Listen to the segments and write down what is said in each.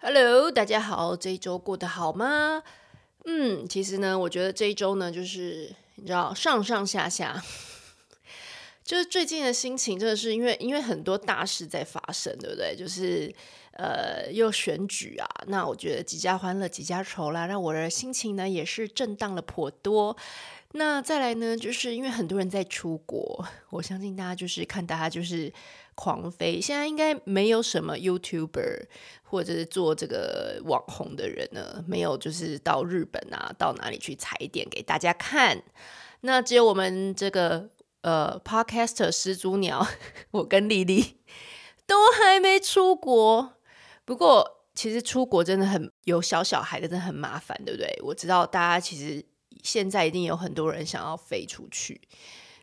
Hello，大家好，这一周过得好吗？嗯，其实呢，我觉得这一周呢，就是你知道上上下下，就是最近的心情真的是因为因为很多大事在发生，对不对？就是呃，又选举啊，那我觉得几家欢乐几家愁啦，让我的心情呢也是震荡了颇多。那再来呢，就是因为很多人在出国，我相信大家就是看大家就是狂飞。现在应该没有什么 YouTuber 或者是做这个网红的人呢，没有就是到日本啊，到哪里去踩点给大家看。那只有我们这个呃 Podcaster 始祖鸟，我跟丽丽都还没出国。不过其实出国真的很有小小孩的，真的很麻烦，对不对？我知道大家其实。现在一定有很多人想要飞出去，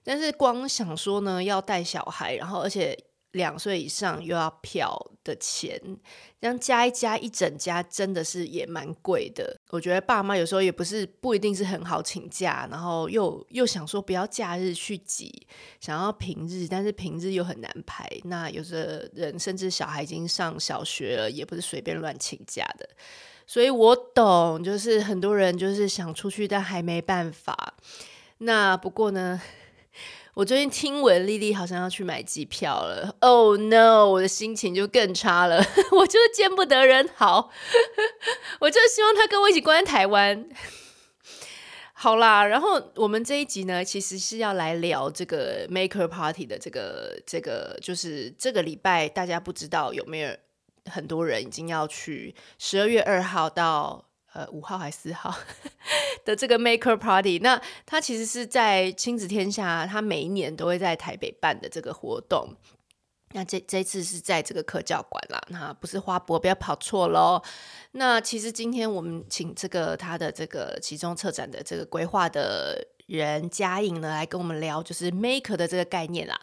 但是光想说呢，要带小孩，然后而且两岁以上又要票的钱，这样加一加一整家真的是也蛮贵的。我觉得爸妈有时候也不是不一定是很好请假，然后又又想说不要假日去挤，想要平日，但是平日又很难排。那有的人甚至小孩已经上小学了，也不是随便乱请假的。所以我懂，就是很多人就是想出去，但还没办法。那不过呢，我最近听闻丽丽好像要去买机票了。Oh no，我的心情就更差了。我就是见不得人好，我就希望她跟我一起关在台湾。好啦，然后我们这一集呢，其实是要来聊这个 Maker Party 的这个这个，就是这个礼拜大家不知道有没有。很多人已经要去十二月二号到呃五号还是四号的这个 Maker Party，那他其实是在亲子天下，他每一年都会在台北办的这个活动。那这这次是在这个科教馆啦，那不是花博，不要跑错喽。那其实今天我们请这个他的这个其中策展的这个规划的。人嘉颖呢来跟我们聊，就是 Maker 的这个概念啦。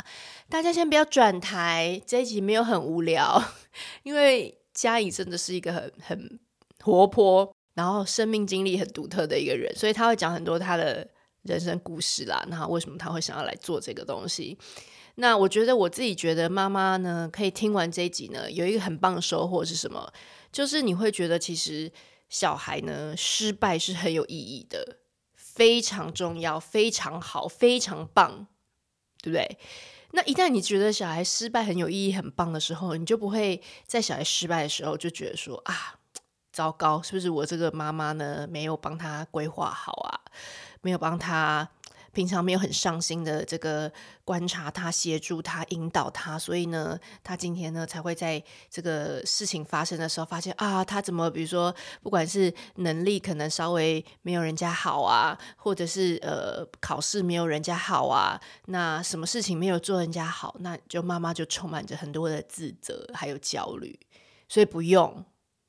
大家先不要转台，这一集没有很无聊，因为嘉颖真的是一个很很活泼，然后生命经历很独特的一个人，所以他会讲很多他的人生故事啦。那为什么他会想要来做这个东西？那我觉得我自己觉得妈妈呢，可以听完这一集呢，有一个很棒的收获是什么？就是你会觉得其实小孩呢失败是很有意义的。非常重要，非常好，非常棒，对不对？那一旦你觉得小孩失败很有意义、很棒的时候，你就不会在小孩失败的时候就觉得说啊，糟糕，是不是我这个妈妈呢没有帮他规划好啊，没有帮他。平常没有很上心的这个观察他、协助他、引导他，所以呢，他今天呢才会在这个事情发生的时候发现啊，他怎么比如说，不管是能力可能稍微没有人家好啊，或者是呃考试没有人家好啊，那什么事情没有做人家好，那就妈妈就充满着很多的自责还有焦虑，所以不用，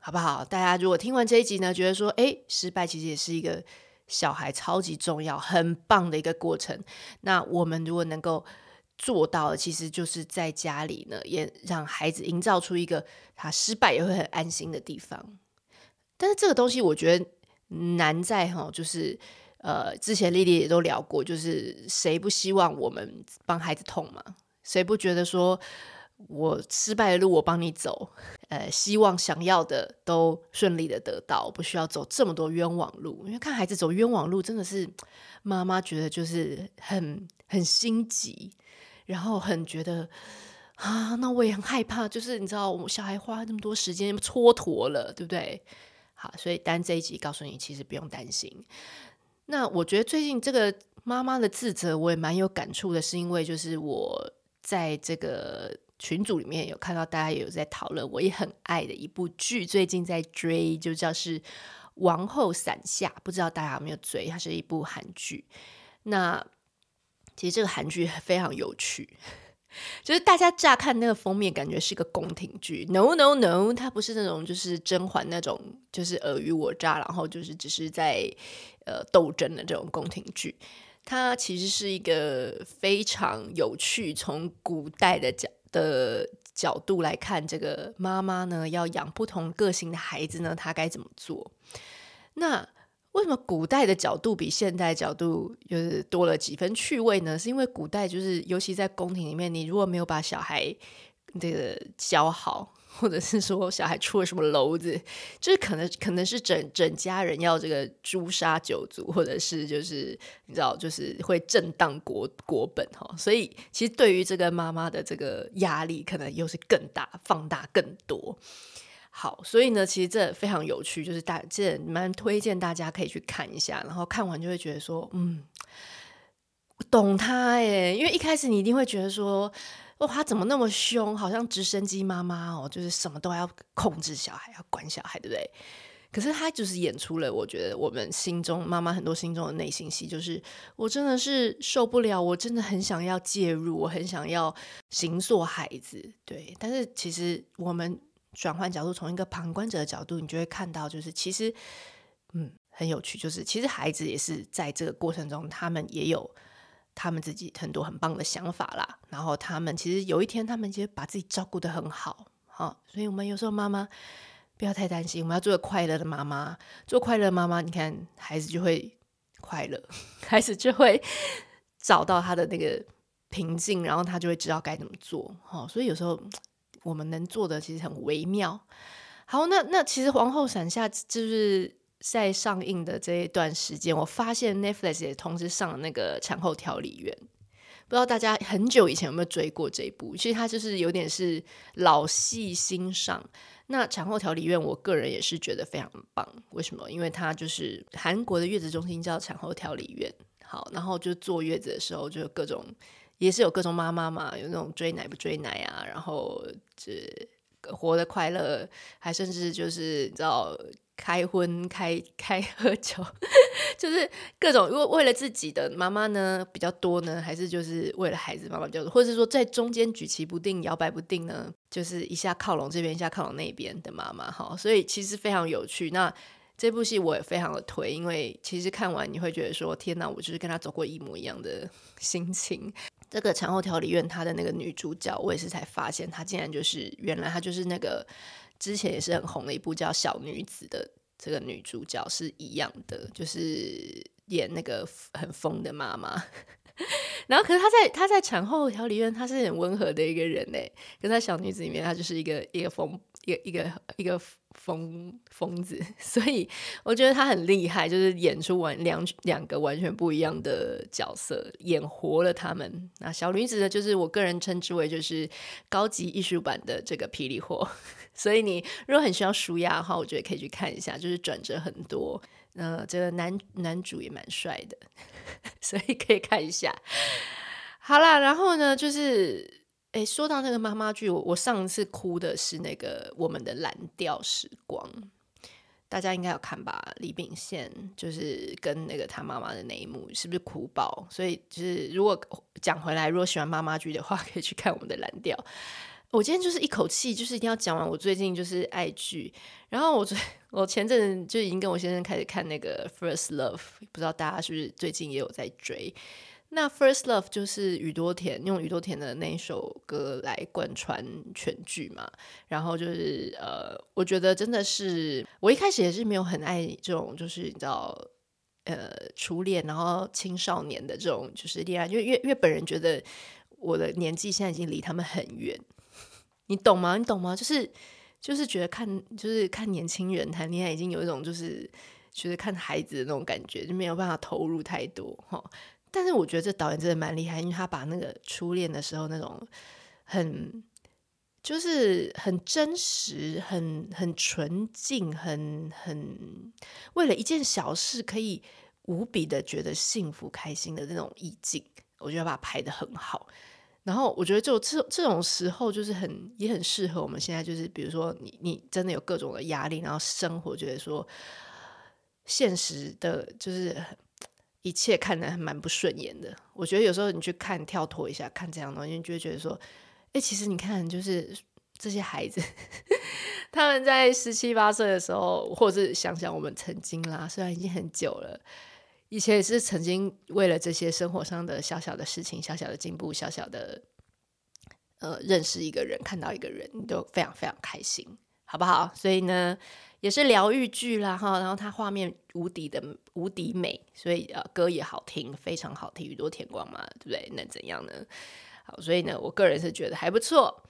好不好？大家如果听完这一集呢，觉得说，诶，失败其实也是一个。小孩超级重要，很棒的一个过程。那我们如果能够做到的，其实就是在家里呢，也让孩子营造出一个他失败也会很安心的地方。但是这个东西我觉得难在哈，就是呃，之前丽丽也都聊过，就是谁不希望我们帮孩子痛嘛？谁不觉得说？我失败的路我帮你走，呃，希望想要的都顺利的得到，不需要走这么多冤枉路。因为看孩子走冤枉路，真的是妈妈觉得就是很很心急，然后很觉得啊，那我也很害怕。就是你知道，我小孩花那么多时间蹉跎了，对不对？好，所以单这一集告诉你，其实不用担心。那我觉得最近这个妈妈的自责，我也蛮有感触的，是因为就是我在这个。群组里面有看到大家也有在讨论，我也很爱的一部剧，最近在追，就叫是《王后伞下》，不知道大家有没有追？它是一部韩剧。那其实这个韩剧非常有趣，就是大家乍看那个封面，感觉是个宫廷剧。No No No，它不是那种就是甄嬛那种，就是尔虞我诈，然后就是只是在呃斗争的这种宫廷剧。它其实是一个非常有趣，从古代的角。的角度来看，这个妈妈呢，要养不同个性的孩子呢，她该怎么做？那为什么古代的角度比现代角度就是多了几分趣味呢？是因为古代就是，尤其在宫廷里面，你如果没有把小孩这个教好，或者是说小孩出了什么篓子，就是可能可能是整整家人要这个诛杀九族，或者是就是你知道，就是会震荡国国本哈。所以其实对于这个妈妈的这个压力，可能又是更大，放大更多。好，所以呢，其实这非常有趣，就是大这蛮推荐大家可以去看一下，然后看完就会觉得说，嗯，懂他耶，因为一开始你一定会觉得说，哦，他怎么那么凶，好像直升机妈妈哦，就是什么都要控制小孩，要管小孩，对不对？可是他就是演出了，我觉得我们心中妈妈很多心中的内心戏，就是我真的是受不了，我真的很想要介入，我很想要行塑孩子，对，但是其实我们。转换角度，从一个旁观者的角度，你就会看到，就是其实，嗯，很有趣。就是其实孩子也是在这个过程中，他们也有他们自己很多很棒的想法啦。然后他们其实有一天，他们其实把自己照顾得很好，好。所以我们有时候妈妈不要太担心，我们要做个快乐的妈妈，做快乐的妈妈，你看孩子就会快乐，孩子就会找到他的那个平静，然后他就会知道该怎么做。好，所以有时候。我们能做的其实很微妙。好，那那其实《皇后伞下》就是在上映的这一段时间，我发现 Netflix 也同时上了那个《产后调理院》。不知道大家很久以前有没有追过这一部？其实它就是有点是老戏新上。那《产后调理院》，我个人也是觉得非常棒。为什么？因为它就是韩国的月子中心叫产后调理院。好，然后就坐月子的时候就各种。也是有各种妈妈嘛，有那种追奶不追奶啊，然后这活得快乐，还甚至就是你知道开荤、开开喝酒，就是各种为为了自己的妈妈呢比较多呢，还是就是为了孩子妈妈比较多，或者是说在中间举棋不定、摇摆不定呢，就是一下靠拢这边，一下靠拢那边的妈妈哈，所以其实非常有趣。那这部戏我也非常的推，因为其实看完你会觉得说，天哪，我就是跟他走过一模一样的 心情。这个产后调理院，她的那个女主角，我也是才发现，她竟然就是原来她就是那个之前也是很红的一部叫《小女子》的这个女主角是一样的，就是演那个很疯的妈妈。然后，可是她在她在产后调理院，她是很温和的一个人呢。可是在小女子里面，她就是一个一个疯一个一个一个疯疯子。所以我觉得她很厉害，就是演出完两两个完全不一样的角色，演活了他们。那小女子呢，就是我个人称之为就是高级艺术版的这个霹雳火。所以你如果很需要舒压的话，我觉得可以去看一下，就是转折很多。呃，这个男男主也蛮帅的。所以可以看一下，好啦，然后呢，就是，诶，说到那个妈妈剧，我我上次哭的是那个《我们的蓝调时光》，大家应该有看吧？李秉宪就是跟那个他妈妈的那一幕，是不是哭爆？所以就是，如果讲回来，如果喜欢妈妈剧的话，可以去看《我们的蓝调》。我今天就是一口气，就是一定要讲完。我最近就是爱剧，然后我最 我前阵就已经跟我先生开始看那个《First Love》，不知道大家是不是最近也有在追？那《First Love》就是宇多田用宇多田的那一首歌来贯穿全剧嘛。然后就是呃，我觉得真的是我一开始也是没有很爱这种，就是你知道呃初恋，然后青少年的这种就是恋爱，因为因为因为本人觉得我的年纪现在已经离他们很远。你懂吗？你懂吗？就是就是觉得看就是看年轻人谈恋爱，已经有一种就是就是看孩子的那种感觉，就没有办法投入太多哈。但是我觉得这导演真的蛮厉害，因为他把那个初恋的时候那种很就是很真实、很很纯净、很很为了一件小事可以无比的觉得幸福开心的那种意境，我觉得把它拍得很好。然后我觉得就这这种时候就是很也很适合我们现在就是比如说你你真的有各种的压力，然后生活觉得说现实的就是一切看得还蛮不顺眼的。我觉得有时候你去看跳脱一下看这样的东西，你就会觉得说，哎，其实你看就是这些孩子 他们在十七八岁的时候，或者是想想我们曾经啦，虽然已经很久了。以前也是曾经为了这些生活上的小小的事情、小小的进步、小小的呃认识一个人、看到一个人，都非常非常开心，好不好？所以呢，也是疗愈剧啦哈。然后它画面无敌的无敌美，所以呃歌也好听，非常好听，宇多田光嘛，对不对？那怎样呢？好，所以呢，我个人是觉得还不错。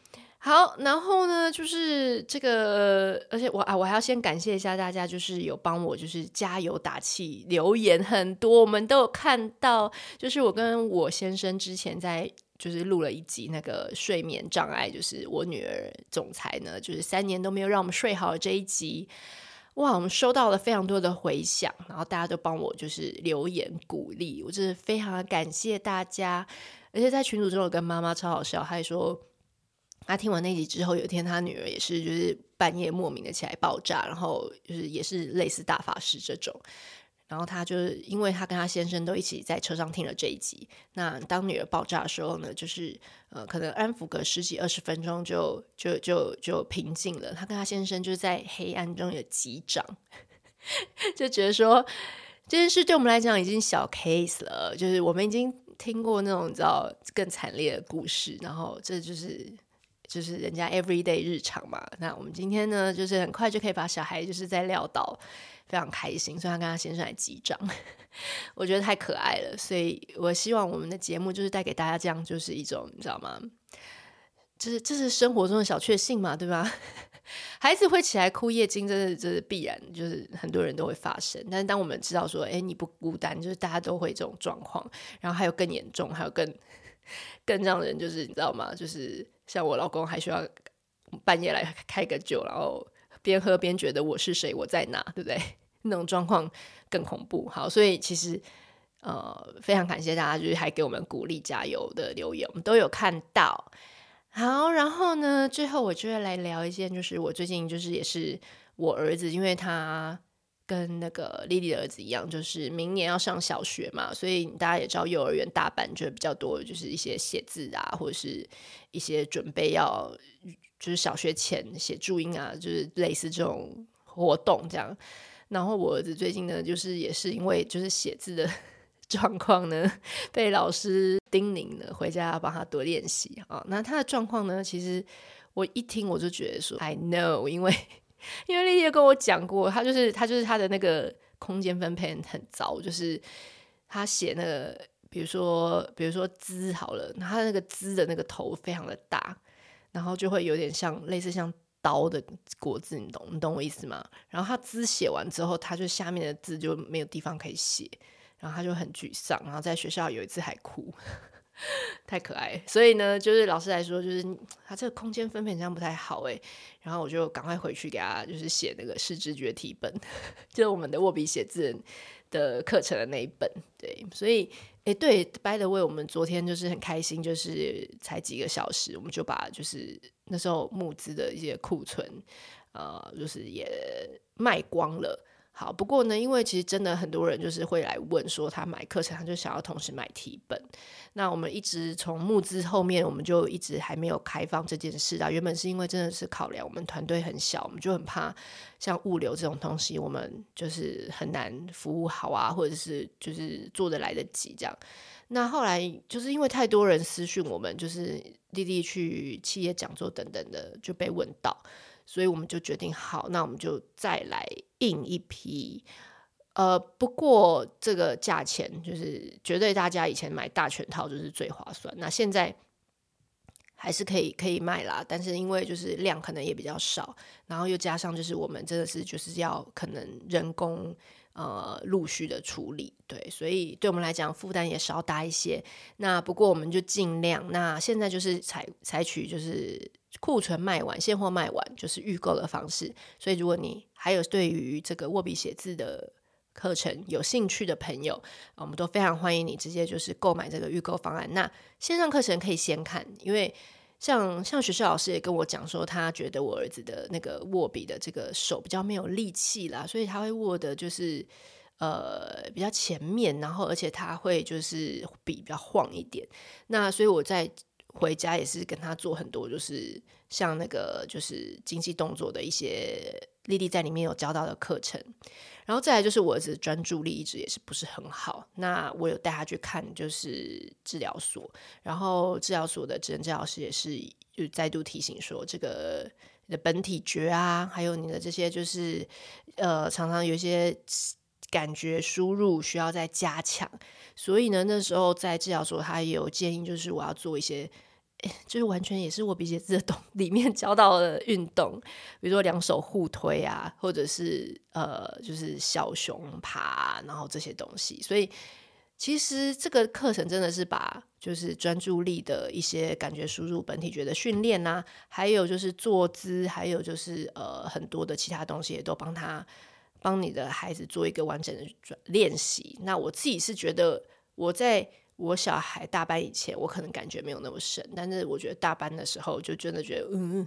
好，然后呢，就是这个，而且我啊，我还要先感谢一下大家，就是有帮我就是加油打气，留言很多，我们都有看到。就是我跟我先生之前在就是录了一集那个睡眠障碍，就是我女儿总裁呢，就是三年都没有让我们睡好这一集，哇，我们收到了非常多的回响，然后大家都帮我就是留言鼓励，我真的非常的感谢大家。而且在群组中有跟妈妈超好笑，她还说。他听完那集之后，有一天他女儿也是，就是半夜莫名的起来爆炸，然后就是也是类似大法师这种。然后他就是因为他跟他先生都一起在车上听了这一集，那当女儿爆炸的时候呢，就是呃可能安抚个十几二十分钟就就就就平静了。他跟他先生就是在黑暗中有击掌，就觉得说这件事对我们来讲已经小 case 了，就是我们已经听过那种你知道更惨烈的故事，然后这就是。就是人家 everyday 日常嘛，那我们今天呢，就是很快就可以把小孩就是在撂倒，非常开心，所以他跟他先生来击掌，我觉得太可爱了，所以我希望我们的节目就是带给大家这样，就是一种你知道吗？就是这是生活中的小确幸嘛，对吧？孩子会起来哭夜惊，这是这是必然，就是很多人都会发生。但是当我们知道说，哎，你不孤单，就是大家都会这种状况，然后还有更严重，还有更 更让人就是你知道吗？就是。像我老公还需要半夜来开个酒，然后边喝边觉得我是谁，我在哪，对不对？那种状况更恐怖。好，所以其实呃，非常感谢大家，就是还给我们鼓励、加油的留言，我们都有看到。好，然后呢，最后我就会来聊一件，就是我最近就是也是我儿子，因为他。跟那个莉莉的儿子一样，就是明年要上小学嘛，所以大家也知道，幼儿园大班就比较多，就是一些写字啊，或者是一些准备要，就是小学前写注音啊，就是类似这种活动这样。然后我儿子最近呢，就是也是因为就是写字的 状况呢，被老师叮咛了，回家要帮他多练习啊。那他的状况呢，其实我一听我就觉得说，I know，因为。因为丽丽跟我讲过，他就是他就是他的那个空间分配很糟，就是他写那个，比如说比如说“兹”好了，他那个“兹”的那个头非常的大，然后就会有点像类似像刀的国字，你懂你懂我意思吗？然后他“兹”写完之后，他就下面的字就没有地方可以写，然后他就很沮丧，然后在学校有一次还哭。太可爱，所以呢，就是老师来说，就是他这个空间分配这样不太好哎。然后我就赶快回去给他，就是写那个视知觉题本，就是我们的握笔写字的课程的那一本。对，所以哎，对，by the way，我们昨天就是很开心，就是才几个小时，我们就把就是那时候募资的一些库存，呃，就是也卖光了。好，不过呢，因为其实真的很多人就是会来问说，他买课程，他就想要同时买题本。那我们一直从募资后面，我们就一直还没有开放这件事啊。原本是因为真的是考量我们团队很小，我们就很怕像物流这种东西，我们就是很难服务好啊，或者是就是做得来得及这样。那后来就是因为太多人私讯我们，就是莉莉去企业讲座等等的就被问到。所以我们就决定好，那我们就再来印一批。呃，不过这个价钱就是绝对大家以前买大全套就是最划算。那现在还是可以可以卖啦，但是因为就是量可能也比较少，然后又加上就是我们真的是就是要可能人工呃陆续的处理，对，所以对我们来讲负担也稍大一些。那不过我们就尽量，那现在就是采采取就是。库存卖完，现货卖完就是预购的方式。所以，如果你还有对于这个握笔写字的课程有兴趣的朋友，我们都非常欢迎你直接就是购买这个预购方案。那线上课程可以先看，因为像像学校老师也跟我讲说，他觉得我儿子的那个握笔的这个手比较没有力气啦，所以他会握的就是呃比较前面，然后而且他会就是笔比较晃一点。那所以我在。回家也是跟他做很多，就是像那个就是精细动作的一些，莉莉在里面有教到的课程。然后再来就是我儿子专注力一直也是不是很好，那我有带他去看就是治疗所，然后治疗所的职能治疗师也是就再度提醒说，这个你的本体觉啊，还有你的这些就是呃常常有一些感觉输入需要再加强。所以呢，那时候在治疗所，他也有建议，就是我要做一些就是完全也是我比写字的懂里面教到的运动，比如说两手互推啊，或者是呃，就是小熊爬，然后这些东西。所以其实这个课程真的是把就是专注力的一些感觉输入本体觉的训练呐，还有就是坐姿，还有就是呃很多的其他东西也都帮他帮你的孩子做一个完整的练习。那我自己是觉得我在。我小孩大班以前，我可能感觉没有那么深，但是我觉得大班的时候，就真的觉得，嗯，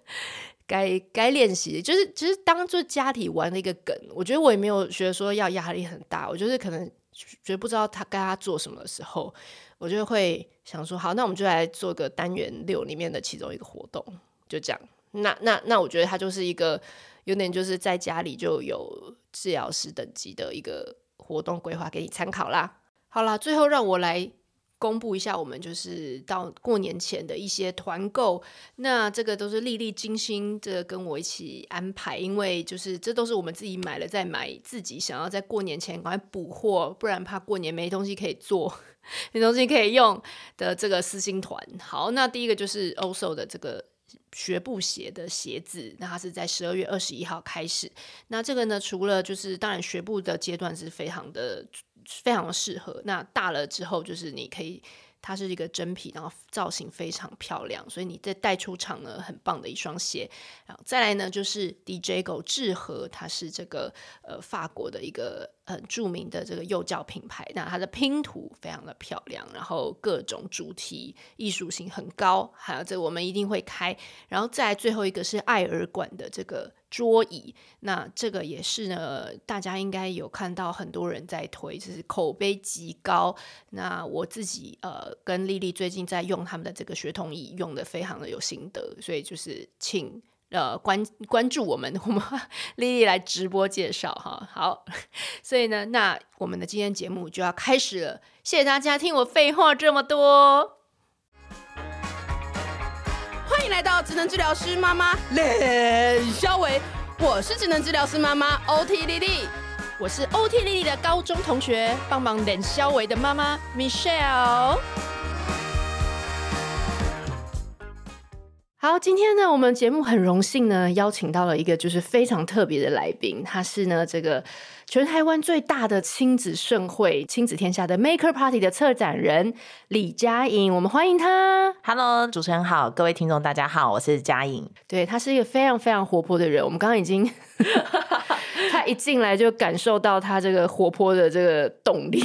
该该练习，就是其实当做家里玩的一个梗。我觉得我也没有觉得说要压力很大，我就是可能觉得不知道他该他做什么的时候，我就会想说，好，那我们就来做个单元六里面的其中一个活动，就这样。那那那，我觉得他就是一个有点就是在家里就有治疗师等级的一个活动规划给你参考啦。好了，最后让我来公布一下，我们就是到过年前的一些团购。那这个都是粒粒精心的跟我一起安排，因为就是这都是我们自己买了再买，自己想要在过年前赶快补货，不然怕过年没东西可以做，没东西可以用的这个私心团。好，那第一个就是 OSO 的这个学步鞋的鞋子，那它是在十二月二十一号开始。那这个呢，除了就是当然学步的阶段是非常的。非常适合。那大了之后，就是你可以，它是一个真皮，然后造型非常漂亮，所以你再带出场呢，很棒的一双鞋。然后再来呢，就是 DJ GO 智和，它是这个呃法国的一个很著名的这个幼教品牌。那它的拼图非常的漂亮，然后各种主题艺术性很高，还有这我们一定会开。然后再最后一个是爱尔馆的这个。桌椅，那这个也是呢，大家应该有看到很多人在推，就是口碑极高。那我自己呃跟丽丽最近在用他们的这个学童椅，用的非常的有心得，所以就是请呃关关注我们，我们 丽丽来直播介绍哈。好，所以呢，那我们的今天节目就要开始了，谢谢大家听我废话这么多。欢迎来到智能治疗师妈妈冷肖维，我是智能治疗师妈妈 OT 莉莉，我是 OT 莉莉的高中同学，帮忙冷肖维的妈妈 Michelle。好，今天呢，我们节目很荣幸呢，邀请到了一个就是非常特别的来宾，他是呢这个。全台湾最大的亲子盛会——亲子天下的 Maker Party 的策展人李佳颖，我们欢迎他。Hello，主持人好，各位听众大家好，我是佳颖。对，他是一个非常非常活泼的人，我们刚刚已经。他一进来就感受到他这个活泼的这个动力，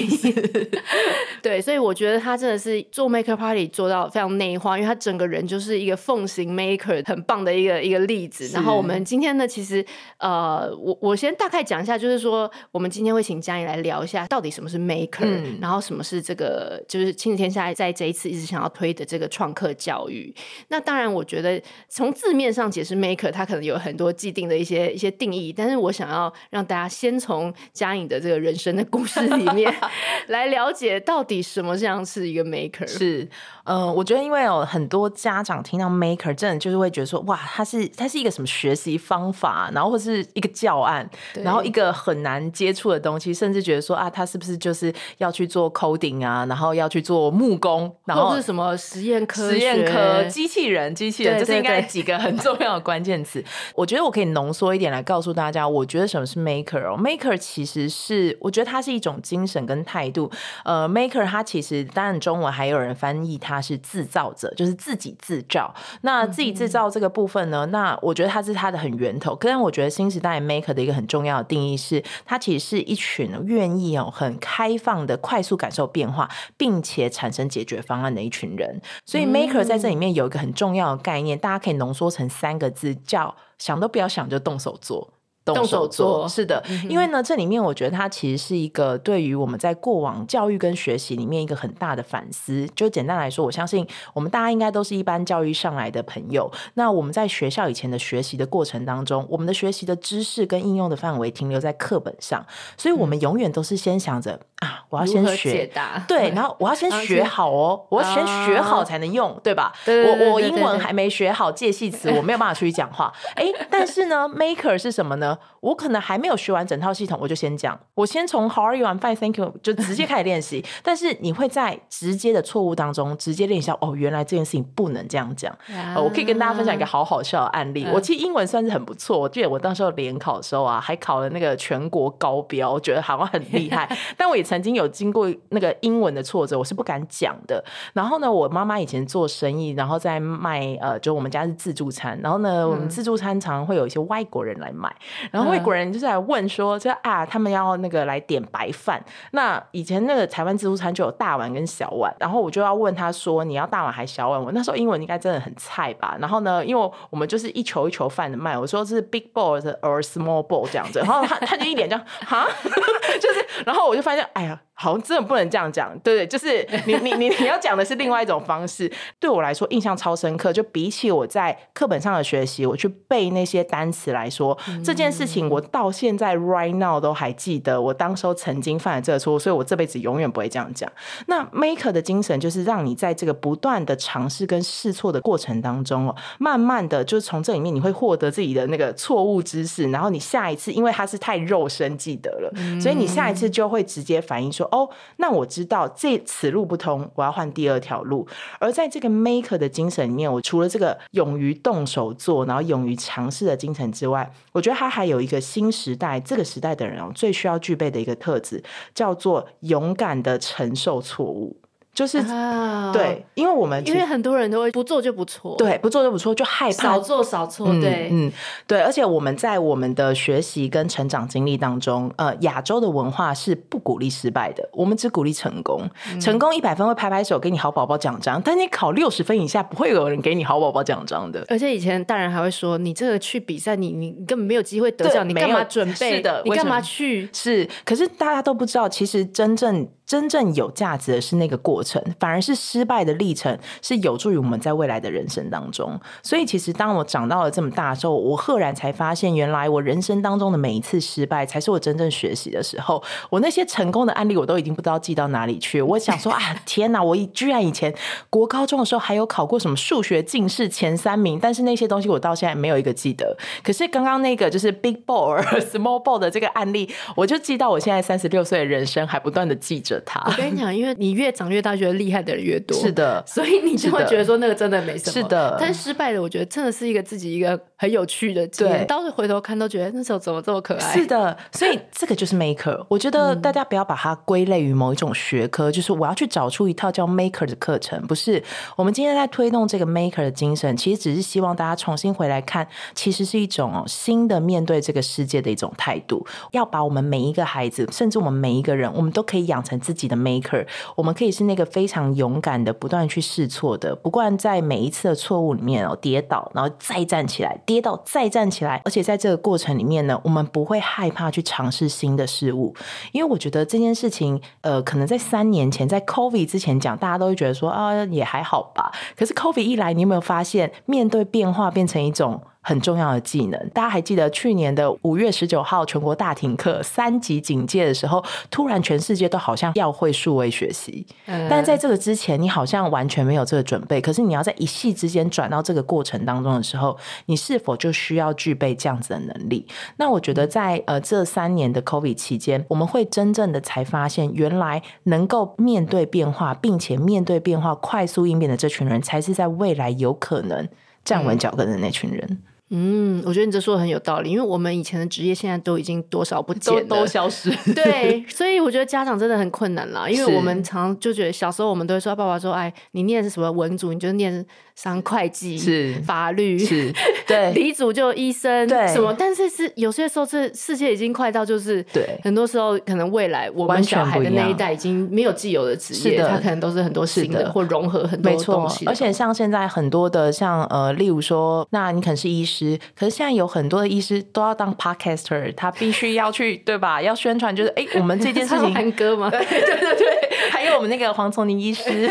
对，所以我觉得他真的是做 Maker Party 做到非常内化，因为他整个人就是一个奉行 Maker 很棒的一个一个例子。然后我们今天呢，其实呃，我我先大概讲一下，就是说我们今天会请佳颖来聊一下到底什么是 Maker，、嗯、然后什么是这个就是亲子天下在这一次一直想要推的这个创客教育。那当然，我觉得从字面上解释 Maker，它可能有很多既定的一些一些定义，但是我想要。让大家先从嘉颖的这个人生的故事里面 来了解，到底什么这样是一个 maker。是，呃，我觉得因为有很多家长听到 maker，真的就是会觉得说，哇，它是它是一个什么学习方法，然后或是一个教案，然后一个很难接触的东西，甚至觉得说啊，他是不是就是要去做 coding 啊，然后要去做木工，然后是什么实验科、实验科、机器人、机器人，这是应该几个很重要的关键词。我觉得我可以浓缩一点来告诉大家，我觉得什么。是 maker 哦，maker 其实是我觉得它是一种精神跟态度。呃，maker 它其实当然中文还有人翻译它是制造者，就是自己制造。那自己制造这个部分呢，嗯、那我觉得它是它的很源头。可是我觉得新时代 maker 的一个很重要的定义是，它其实是一群愿意哦很开放的、快速感受变化，并且产生解决方案的一群人。所以 maker 在这里面有一个很重要的概念，大家可以浓缩成三个字，叫想都不要想就动手做。动手做是的，因为呢，这里面我觉得它其实是一个对于我们在过往教育跟学习里面一个很大的反思。就简单来说，我相信我们大家应该都是一般教育上来的朋友。那我们在学校以前的学习的过程当中，我们的学习的知识跟应用的范围停留在课本上，所以我们永远都是先想着啊，我要先学，对，然后我要先学 好哦，我要先学好才能用，对吧？我我英文还没学好介系词，我没有办法出去讲话。哎，但是呢，maker 是什么呢？我可能还没有学完整套系统，我就先讲，我先从 How are you? I'm fine, thank you 就直接开始练习。但是你会在直接的错误当中直接练习哦，原来这件事情不能这样讲。我可以跟大家分享一个好好笑的案例。我其实英文算是很不错，我记得我当时候联考的时候啊，还考了那个全国高标，我觉得好像很厉害。但我也曾经有经过那个英文的挫折，我是不敢讲的。然后呢，我妈妈以前做生意，然后在卖呃，就我们家是自助餐，然后呢，我们自助餐常常会有一些外国人来买，然后外国人就是来问说，就啊，他们要那个来点白饭。那以前那个台湾自助餐就有大碗跟小碗，然后我就要问他说，你要大碗还是小碗？我那时候英文应该真的很菜吧？然后呢，因为我们就是一球一球饭的卖，我说是 big bowl or small bowl 这样子，然后他他就一脸这样，哈，就是，然后我就发现，哎呀。好像真的不能这样讲，对对，就是 你你你你要讲的是另外一种方式。对我来说印象超深刻，就比起我在课本上的学习，我去背那些单词来说，嗯、这件事情我到现在 right now 都还记得，我当时候曾经犯了这个错误，所以我这辈子永远不会这样讲。那 maker 的精神就是让你在这个不断的尝试跟试错的过程当中哦，慢慢的就是从这里面你会获得自己的那个错误知识，然后你下一次因为它是太肉身记得了，嗯、所以你下一次就会直接反映说。哦，那我知道这此路不通，我要换第二条路。而在这个 maker 的精神里面，我除了这个勇于动手做，然后勇于尝试的精神之外，我觉得他还有一个新时代这个时代的人哦，最需要具备的一个特质，叫做勇敢的承受错误。就是、啊、对，因为我们因为很多人都会不做就不错，对，不做就不错，就害怕。少做少错，对，嗯，对，而且我们在我们的学习跟成长经历当中，呃，亚洲的文化是不鼓励失败的，我们只鼓励成功，嗯、成功一百分会拍拍手给你好宝宝奖章，但你考六十分以下不会有人给你好宝宝奖章的，而且以前大人还会说，你这个去比赛，你你根本没有机会得奖，你干嘛准备？是的，你干嘛去？是，可是大家都不知道，其实真正。真正有价值的是那个过程，反而是失败的历程是有助于我们在未来的人生当中。所以，其实当我长到了这么大之后，我赫然才发现，原来我人生当中的每一次失败，才是我真正学习的时候。我那些成功的案例，我都已经不知道记到哪里去。我想说啊，天哪！我居然以前国高中的时候还有考过什么数学进士前三名，但是那些东西我到现在没有一个记得。可是刚刚那个就是 big ball or small ball 的这个案例，我就记到我现在三十六岁的人生还不断的记着。我跟你讲，因为你越长越大，觉得厉害的人越多，是的，所以你就会觉得说那个真的没什么，是的。但失败的，我觉得真的是一个自己一个很有趣的经验，对，当时回头看都觉得那时候怎么这么可爱。是的，所以这个就是 maker。我觉得大家不要把它归类于某一种学科，嗯、就是我要去找出一套叫 maker 的课程，不是。我们今天在推动这个 maker 的精神，其实只是希望大家重新回来看，其实是一种新的面对这个世界的一种态度。要把我们每一个孩子，甚至我们每一个人，我们都可以养成自己的 maker。我们可以是那个非常勇敢的，不断去试错的，不断在每一次的错误里面哦跌倒，然后再站起来，跌倒再站起来，而且在这个过程里面呢，我们不会害怕去尝试新的事物，因为我觉得这件事情，呃，可能在三年前，在 COVID 之前讲，大家都会觉得说啊，也还好吧。可是 COVID 一来，你有没有发现，面对变化变成一种很重要的技能，大家还记得去年的五月十九号全国大停课、三级警戒的时候，突然全世界都好像要会数位学习。嗯，但在这个之前，你好像完全没有这个准备。可是你要在一夕之间转到这个过程当中的时候，你是否就需要具备这样子的能力？那我觉得在呃这三年的 COVID 期间，我们会真正的才发现，原来能够面对变化，并且面对变化快速应变的这群人，才是在未来有可能站稳脚跟的那群人。嗯，我觉得你这说的很有道理，因为我们以前的职业现在都已经多少不见了，都，都消失。对，所以我觉得家长真的很困难啦，因为我们常就觉得小时候我们都会说，爸爸说，哎，你念的是什么文组，你就念商会计、是法律，是对，理组就医生，对什么？但是是有些时候，这世界已经快到就是，对，很多时候可能未来我们小孩的那一代已经没有既有的职业，他可能都是很多新的，的或融合很多东西。而且像现在很多的像呃，例如说，那你可能是医师。可是现在有很多的医师都要当 podcaster，他必须要去对吧？要宣传，就是哎，我们这件事情。唱歌吗？对对对对，还有我们那个黄崇宁医师，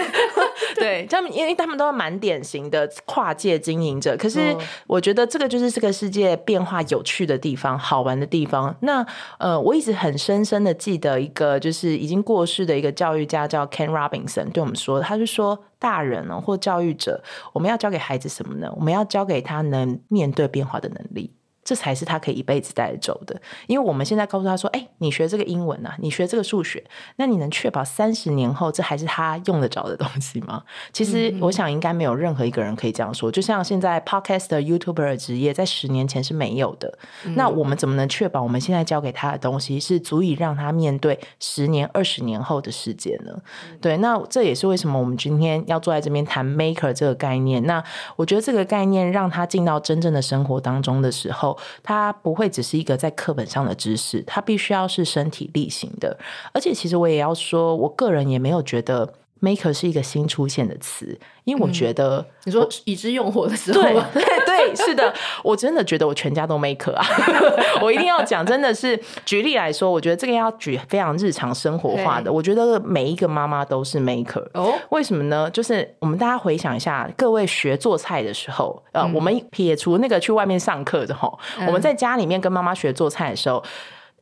对，他们因为他们都是蛮典型的跨界经营者。可是我觉得这个就是这个世界变化有趣的地方，好玩的地方。那呃，我一直很深深的记得一个就是已经过世的一个教育家叫 Ken Robinson 对我们说，他是说。大人呢，或教育者，我们要教给孩子什么呢？我们要教给他能面对变化的能力。这才是他可以一辈子带着走的。因为我们现在告诉他说：“哎，你学这个英文啊，你学这个数学，那你能确保三十年后这还是他用得着的东西吗？”其实我想应该没有任何一个人可以这样说。就像现在 Podcast 的 YouTuber 的职业，在十年前是没有的。那我们怎么能确保我们现在教给他的东西是足以让他面对十年、二十年后的世界呢？对，那这也是为什么我们今天要坐在这边谈 Maker 这个概念。那我觉得这个概念让他进到真正的生活当中的时候，它不会只是一个在课本上的知识，它必须要是身体力行的。而且，其实我也要说，我个人也没有觉得。Maker 是一个新出现的词，因为我觉得、嗯、你说已知用火的时候，对对 对，是的，我真的觉得我全家都 Maker 啊，我一定要讲，真的是举例来说，我觉得这个要举非常日常生活化的，我觉得每一个妈妈都是 Maker 哦，为什么呢？就是我们大家回想一下，各位学做菜的时候，呃，嗯、我们撇除那个去外面上课的吼，嗯、我们在家里面跟妈妈学做菜的时候。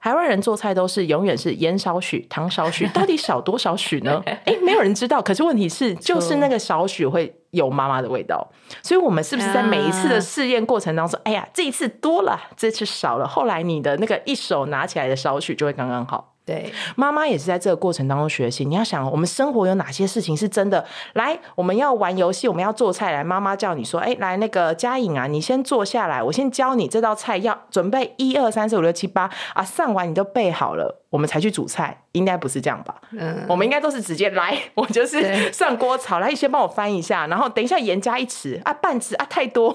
台湾人做菜都是永远是盐少许，糖少许，到底少多少许呢？哎、欸，没有人知道。可是问题是，就是那个少许会有妈妈的味道。所以，我们是不是在每一次的试验过程当中，哎呀，这一次多了，这次少了，后来你的那个一手拿起来的少许就会刚刚好。对，妈妈也是在这个过程当中学习。你要想，我们生活有哪些事情是真的？来，我们要玩游戏，我们要做菜。来，妈妈叫你说：“哎，来那个佳颖啊，你先坐下来，我先教你这道菜要准备一二三四五六七八啊，上完你都备好了。”我们才去煮菜，应该不是这样吧？嗯，我们应该都是直接来，我就是上锅炒，来先帮我翻一下，然后等一下盐加一匙啊，半匙啊，太多。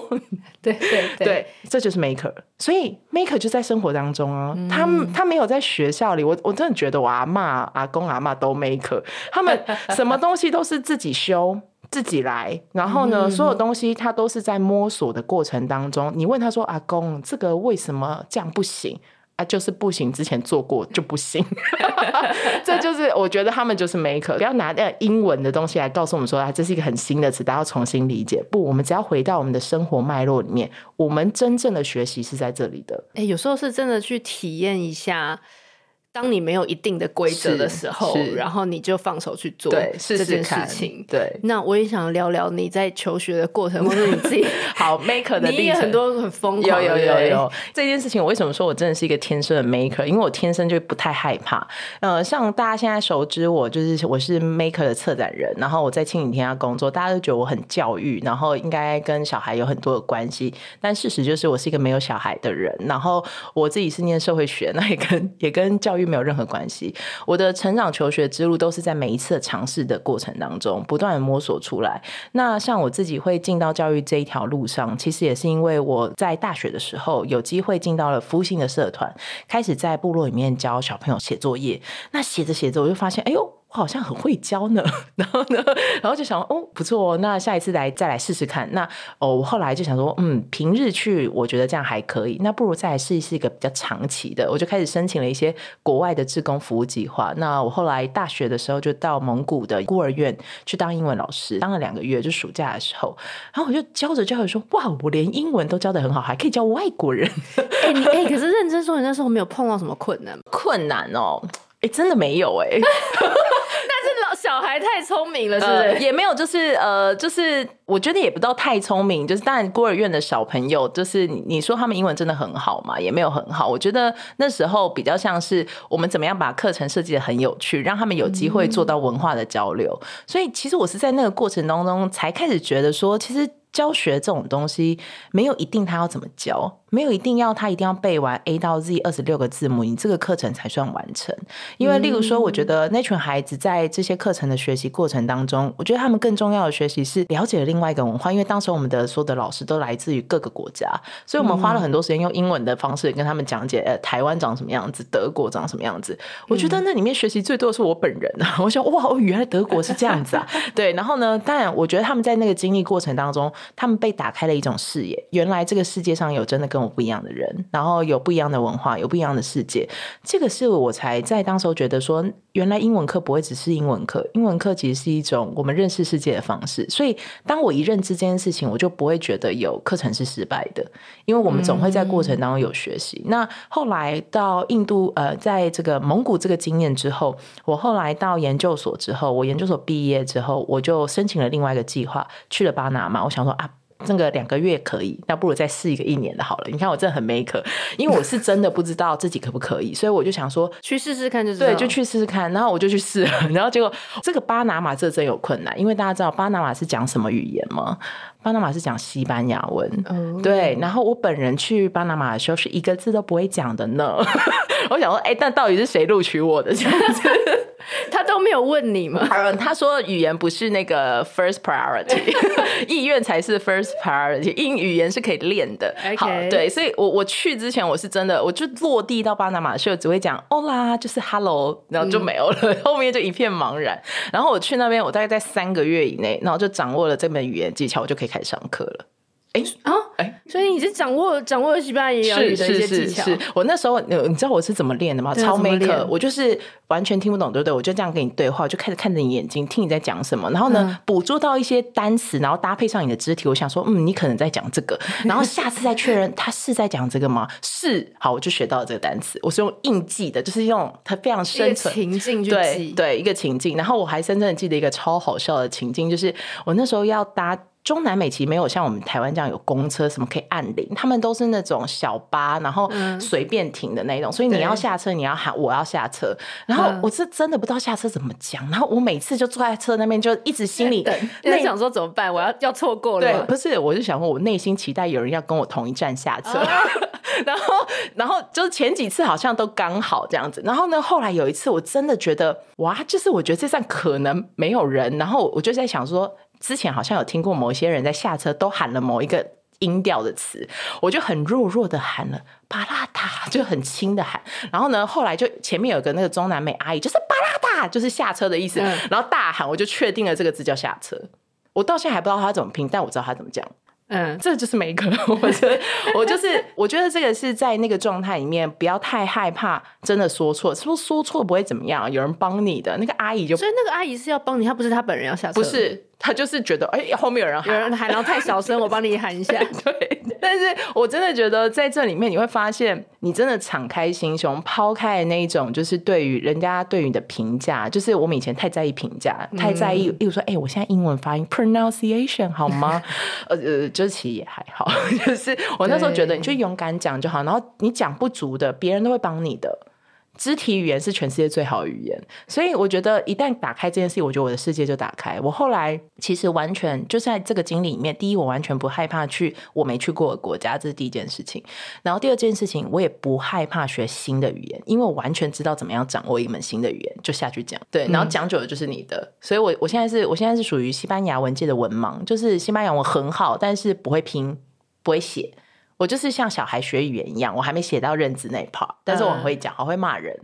对对对，对，这就是 maker。所以 maker 就在生活当中啊，嗯、他他没有在学校里。我我真的觉得我阿妈、阿公、阿妈都 maker，他们 什么东西都是自己修、自己来，然后呢，嗯、所有东西他都是在摸索的过程当中。你问他说：“阿公，这个为什么这样不行？”啊，就是不行，之前做过就不行，这就是我觉得他们就是 make 不要拿英文的东西来告诉我们说啊，这是一个很新的词，大家要重新理解。不，我们只要回到我们的生活脉络里面，我们真正的学习是在这里的。哎、有时候是真的去体验一下。当你没有一定的规则的时候，然后你就放手去做这件事情。对，那我也想聊聊你在求学的过程，或者你自己 好 maker 的历程。很多很疯狂，有有有有这件事情。我为什么说我真的是一个天生的 maker？因为我天生就不太害怕。呃，像大家现在熟知我，就是我是 maker 的策展人，然后我在庆影天下工作，大家都觉得我很教育，然后应该跟小孩有很多的关系。但事实就是我是一个没有小孩的人，然后我自己是念社会学，那也跟也跟教育。没有任何关系。我的成长求学之路都是在每一次尝试的过程当中不断摸索出来。那像我自己会进到教育这一条路上，其实也是因为我在大学的时候有机会进到了服务性的社团，开始在部落里面教小朋友写作业。那写着写着，我就发现，哎呦。我好像很会教呢，然后呢，然后就想哦，不错哦，那下一次来再来试试看。那哦，我后来就想说，嗯，平日去我觉得这样还可以，那不如再来试一试一个比较长期的。我就开始申请了一些国外的志工服务计划。那我后来大学的时候就到蒙古的孤儿院去当英文老师，当了两个月，就暑假的时候，然后我就教着教着说，哇，我连英文都教的很好，还可以教外国人。哎、欸，你哎、欸，可是认真说，你那时候没有碰到什么困难？困难哦，哎、欸，真的没有哎、欸。小孩太聪明了，是不是？呃、也没有，就是呃，就是我觉得也不到太聪明，就是当然孤儿院的小朋友，就是你说他们英文真的很好嘛，也没有很好。我觉得那时候比较像是我们怎么样把课程设计的很有趣，让他们有机会做到文化的交流。嗯、所以其实我是在那个过程当中才开始觉得说，其实教学这种东西没有一定他要怎么教。没有一定要他一定要背完 A 到 Z 二十六个字母，你这个课程才算完成。因为例如说，我觉得那群孩子在这些课程的学习过程当中，我觉得他们更重要的学习是了解了另外一个文化。因为当时我们的所有的老师都来自于各个国家，所以我们花了很多时间用英文的方式跟他们讲解，呃，台湾长什么样子，德国长什么样子。我觉得那里面学习最多的是我本人啊！我想，哇，原来德国是这样子啊！对，然后呢，当然，我觉得他们在那个经历过程当中，他们被打开了一种视野，原来这个世界上有真的跟我不一样的人，然后有不一样的文化，有不一样的世界。这个是我才在当时候觉得说，原来英文课不会只是英文课，英文课其实是一种我们认识世界的方式。所以，当我一认知这件事情，我就不会觉得有课程是失败的，因为我们总会在过程当中有学习。嗯、那后来到印度，呃，在这个蒙古这个经验之后，我后来到研究所之后，我研究所毕业之后，我就申请了另外一个计划，去了巴拿马。我想说啊。这个两个月可以，那不如再试一个一年的好了。你看我真的很 maker，因为我是真的不知道自己可不可以，所以我就想说去试试看就知道，对，就去试试看。然后我就去试了，然后结果这个巴拿马这真有困难，因为大家知道巴拿马是讲什么语言吗？巴拿马是讲西班牙文，嗯，对。然后我本人去巴拿马的时候是一个字都不会讲的呢。我想说，哎，但到底是谁录取我的这样子？他都没有问你吗？他说语言不是那个 first priority，意愿才是 first priority。英语言是可以练的。好，对，所以我我去之前我是真的，我就落地到巴拿马的时候只会讲 Hola，就是 hello，然后就没有了，嗯，后面就一片茫然。然后我去那边，我大概在三个月以内，然后就掌握了这门语言技巧，我就可以开始上课了。哎啊哎，所以你是掌握掌握了西班牙语的一些技巧。是是是，我那时候你知道我是怎么练的吗？超 maker，我就是完全听不懂，对不对？我就这样跟你对话，我就开始看着你眼睛，听你在讲什么，然后呢，捕捉到一些单词，然后搭配上你的肢体，我想说，嗯，你可能在讲这个，然后下次再确认他是在讲这个吗？是，好，我就学到了这个单词。我是用印记的，就是用它非常深层情境去记，对对，一个情境。然后我还深深的记得一个超好笑的情境，就是我那时候要搭。中南美其实没有像我们台湾这样有公车，什么可以按铃，他们都是那种小巴，然后随便停的那种，嗯、所以你要下车，你要喊我要下车，然后我是真的不知道下车怎么讲，然后我每次就坐在车那边就一直心里在想说怎么办，我要要错过了，对，不是，我就想说我内心期待有人要跟我同一站下车，啊、然后然后就是前几次好像都刚好这样子，然后呢，后来有一次我真的觉得哇，就是我觉得这站可能没有人，然后我就在想说。之前好像有听过某一些人在下车都喊了某一个音调的词，我就很弱弱的喊了巴拉达，就很轻的喊。然后呢，后来就前面有个那个中南美阿姨，就是巴拉达，就是下车的意思。嗯、然后大喊，我就确定了这个字叫下车。我到现在还不知道他怎么拼，但我知道他怎么讲。嗯，这就是每个，我觉得 我就是我觉得这个是在那个状态里面，不要太害怕，真的说错，是不是说错不会怎么样？有人帮你的那个阿姨就，所以那个阿姨是要帮你，她不是她本人要下车，不是。他就是觉得，哎、欸，后面有人喊，有人喊，然后太小声，我帮你喊一下。对，但是我真的觉得在这里面，你会发现，你真的敞开心胸，抛开那一种，就是对于人家对你的评价，就是我们以前太在意评价，太在意，例如说，哎、欸，我现在英文发音 pronunciation 好吗？呃呃，就是其实也还好，就是我那时候觉得，你就勇敢讲就好，然后你讲不足的，别人都会帮你的。肢体语言是全世界最好的语言，所以我觉得一旦打开这件事情，我觉得我的世界就打开。我后来其实完全就在这个经历里面，第一，我完全不害怕去我没去过的国家，这是第一件事情。然后第二件事情，我也不害怕学新的语言，因为我完全知道怎么样掌握一门新的语言，就下去讲。对，然后讲久了就是你的。嗯、所以我我现在是我现在是属于西班牙文界的文盲，就是西班牙文很好，但是不会拼，不会写。我就是像小孩学语言一样，我还没写到认字那一 part，但是我很会讲，我会骂人。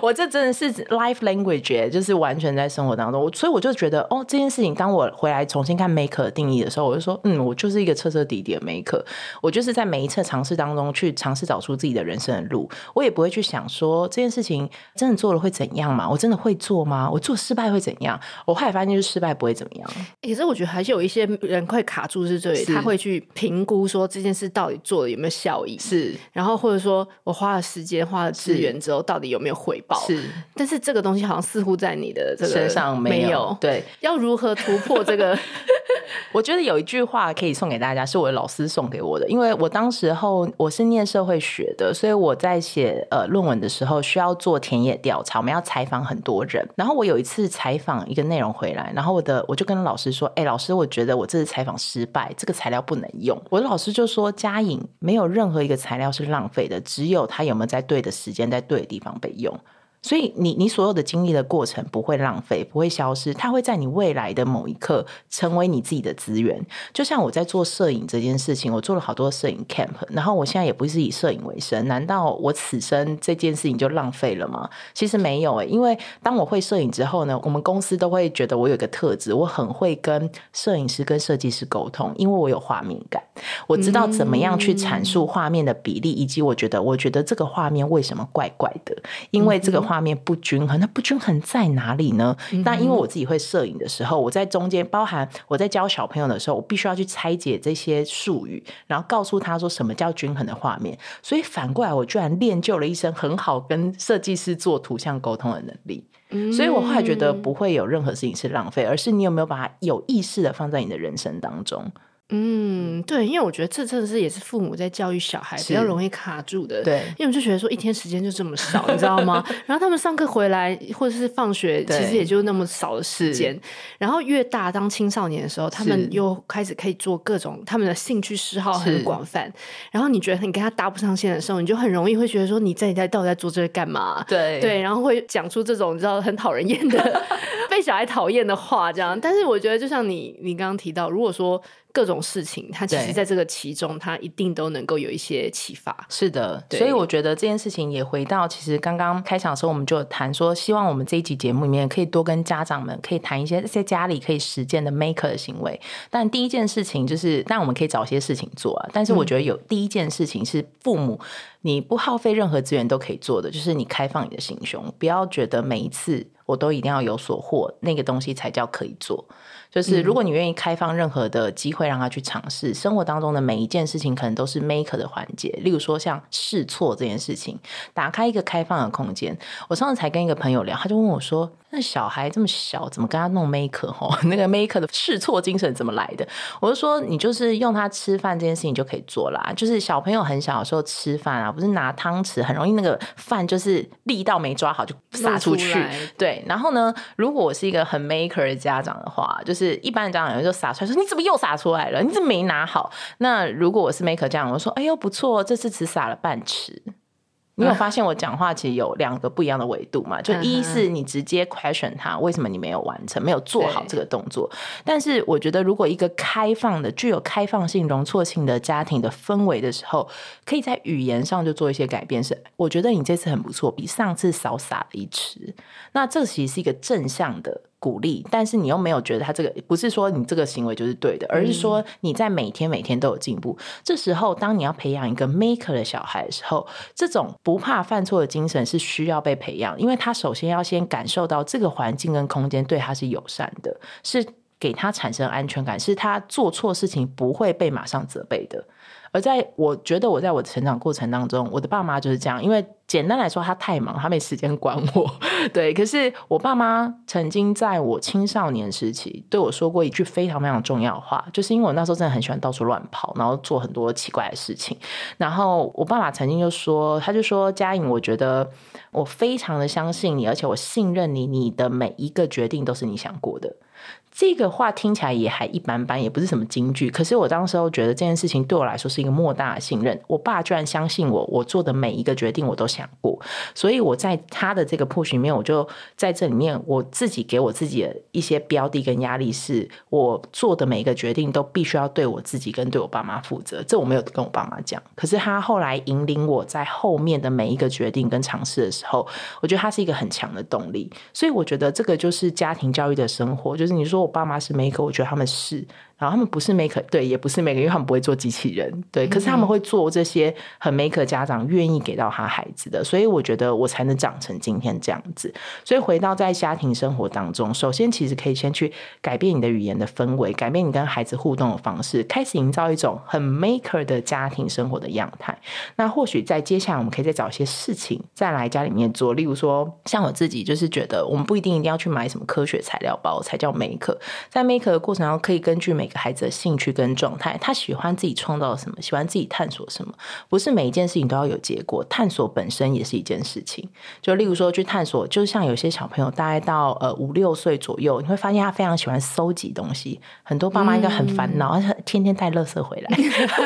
我这真的是 life language，就是完全在生活当中。我所以我就觉得，哦，这件事情，当我回来重新看 maker 的定义的时候，我就说，嗯，我就是一个彻彻底底的 maker。我就是在每一次尝试当中去尝试找出自己的人生的路。我也不会去想说这件事情真的做了会怎样嘛？我真的会做吗？我做失败会怎样？我后来发现就是失败不会怎么样。可是我觉得还是有一些人会卡住是这里，他会去评估说这件事到底做了有没有效益，是，然后或者说我花了时间花了资源之后，到底有没有回报？是，但是这个东西好像似乎在你的这个身上没有。对，要如何突破这个？我觉得有一句话可以送给大家，是我的老师送给我的。因为我当时候我是念社会学的，所以我在写呃论文的时候需要做田野调查，我们要采访很多人。然后我有一次采访一个内容回来，然后我的我就跟老师说：“哎，老师，我觉得我这次采访失败，这个材料不能用。”我的老师就说：“佳颖，没有任何一个材料是浪费的，只有他有没有在对的时间，在对的地方被用。”所以你你所有的经历的过程不会浪费，不会消失，它会在你未来的某一刻成为你自己的资源。就像我在做摄影这件事情，我做了好多摄影 camp，然后我现在也不是以摄影为生，难道我此生这件事情就浪费了吗？其实没有诶，因为当我会摄影之后呢，我们公司都会觉得我有一个特质，我很会跟摄影师跟设计师沟通，因为我有画面感，我知道怎么样去阐述画面的比例，以及我觉得我觉得这个画面为什么怪怪的，因为这个画。面不均衡，那不均衡在哪里呢？那因为我自己会摄影的时候，我在中间，包含我在教小朋友的时候，我必须要去拆解这些术语，然后告诉他说什么叫均衡的画面。所以反过来，我居然练就了一身很好跟设计师做图像沟通的能力。所以我后来觉得不会有任何事情是浪费，而是你有没有把它有意识的放在你的人生当中。嗯，对，因为我觉得这真的是也是父母在教育小孩比较容易卡住的。对，因为我就觉得说一天时间就这么少，你知道吗？然后他们上课回来或者是放学，其实也就那么少的时间。然后越大当青少年的时候，他们又开始可以做各种他们的兴趣嗜好很广泛。然后你觉得你跟他搭不上线的时候，你就很容易会觉得说你在你在到底在做这个干嘛？对对，然后会讲出这种你知道很讨人厌的被小孩讨厌的话，这样。但是我觉得就像你你刚刚提到，如果说。各种事情，他其实在这个其中，他一定都能够有一些启发。是的，所以我觉得这件事情也回到，其实刚刚开场的时候，我们就有谈说，希望我们这一集节目里面可以多跟家长们可以谈一些在家里可以实践的 maker 的行为。但第一件事情就是，但我们可以找些事情做啊。但是我觉得有第一件事情是父母，你不耗费任何资源都可以做的，就是你开放你的心胸，不要觉得每一次我都一定要有所获，那个东西才叫可以做。就是如果你愿意开放任何的机会让他去尝试，生活当中的每一件事情可能都是 maker 的环节。例如说像试错这件事情，打开一个开放的空间。我上次才跟一个朋友聊，他就问我说：“那小孩这么小，怎么跟他弄 maker？吼，那个 maker 的试错精神怎么来的？”我就说：“你就是用他吃饭这件事情就可以做啦。就是小朋友很小的时候吃饭啊，不是拿汤匙很容易那个饭就是力道没抓好就撒出去。对，然后呢，如果我是一个很 maker 的家长的话，就是。是一般的家长，有就撒出来说：“你怎么又撒出来了？你怎么没拿好？”那如果我是 maker 这样，我说：“哎呦，不错，这次只撒了半池。”你有发现我讲话其实有两个不一样的维度嘛？就一是你直接 question 他为什么你没有完成，没有做好这个动作。但是我觉得，如果一个开放的、具有开放性、容错性的家庭的氛围的时候，可以在语言上就做一些改变。是我觉得你这次很不错，比上次少撒了一池。那这其实是一个正向的。鼓励，但是你又没有觉得他这个不是说你这个行为就是对的，而是说你在每天每天都有进步。嗯。这时候，当你要培养一个 maker 的小孩的时候，这种不怕犯错的精神是需要被培养，因为他首先要先感受到这个环境跟空间对他是友善的，是给他产生安全感，是他做错事情不会被马上责备的。而在我觉得我在我的成长过程当中，我的爸妈就是这样。因为简单来说，他太忙，他没时间管我。对，可是我爸妈曾经在我青少年时期对我说过一句非常非常重要的话，就是因为我那时候真的很喜欢到处乱跑，然后做很多奇怪的事情。然后我爸爸曾经就说，他就说：“佳颖，我觉得我非常的相信你，而且我信任你，你的每一个决定都是你想过的。”这个话听起来也还一般般，也不是什么金句。可是我当时候觉得这件事情对我来说是一个莫大的信任。我爸居然相信我，我做的每一个决定我都想过。所以我在他的这个 push 里面，我就在这里面我自己给我自己的一些标的跟压力，是我做的每一个决定都必须要对我自己跟对我爸妈负责。这我没有跟我爸妈讲。可是他后来引领我在后面的每一个决定跟尝试的时候，我觉得他是一个很强的动力。所以我觉得这个就是家庭教育的生活，就是你说。我爸妈是 maker，我觉得他们是。然后他们不是 maker，对，也不是 maker，因为他们不会做机器人，对。可是他们会做这些很 maker 家长愿意给到他孩子的，所以我觉得我才能长成今天这样子。所以回到在家庭生活当中，首先其实可以先去改变你的语言的氛围，改变你跟孩子互动的方式，开始营造一种很 maker 的家庭生活的样态。那或许在接下来我们可以再找一些事情再来家里面做，例如说像我自己就是觉得我们不一定一定要去买什么科学材料包才叫 maker，在 maker 的过程中可以根据每孩子的兴趣跟状态，他喜欢自己创造什么，喜欢自己探索什么，不是每一件事情都要有结果。探索本身也是一件事情。就例如说去探索，就像有些小朋友大概到呃五六岁左右，你会发现他非常喜欢搜集东西。很多爸妈应该很烦恼，嗯、天天带垃圾回来，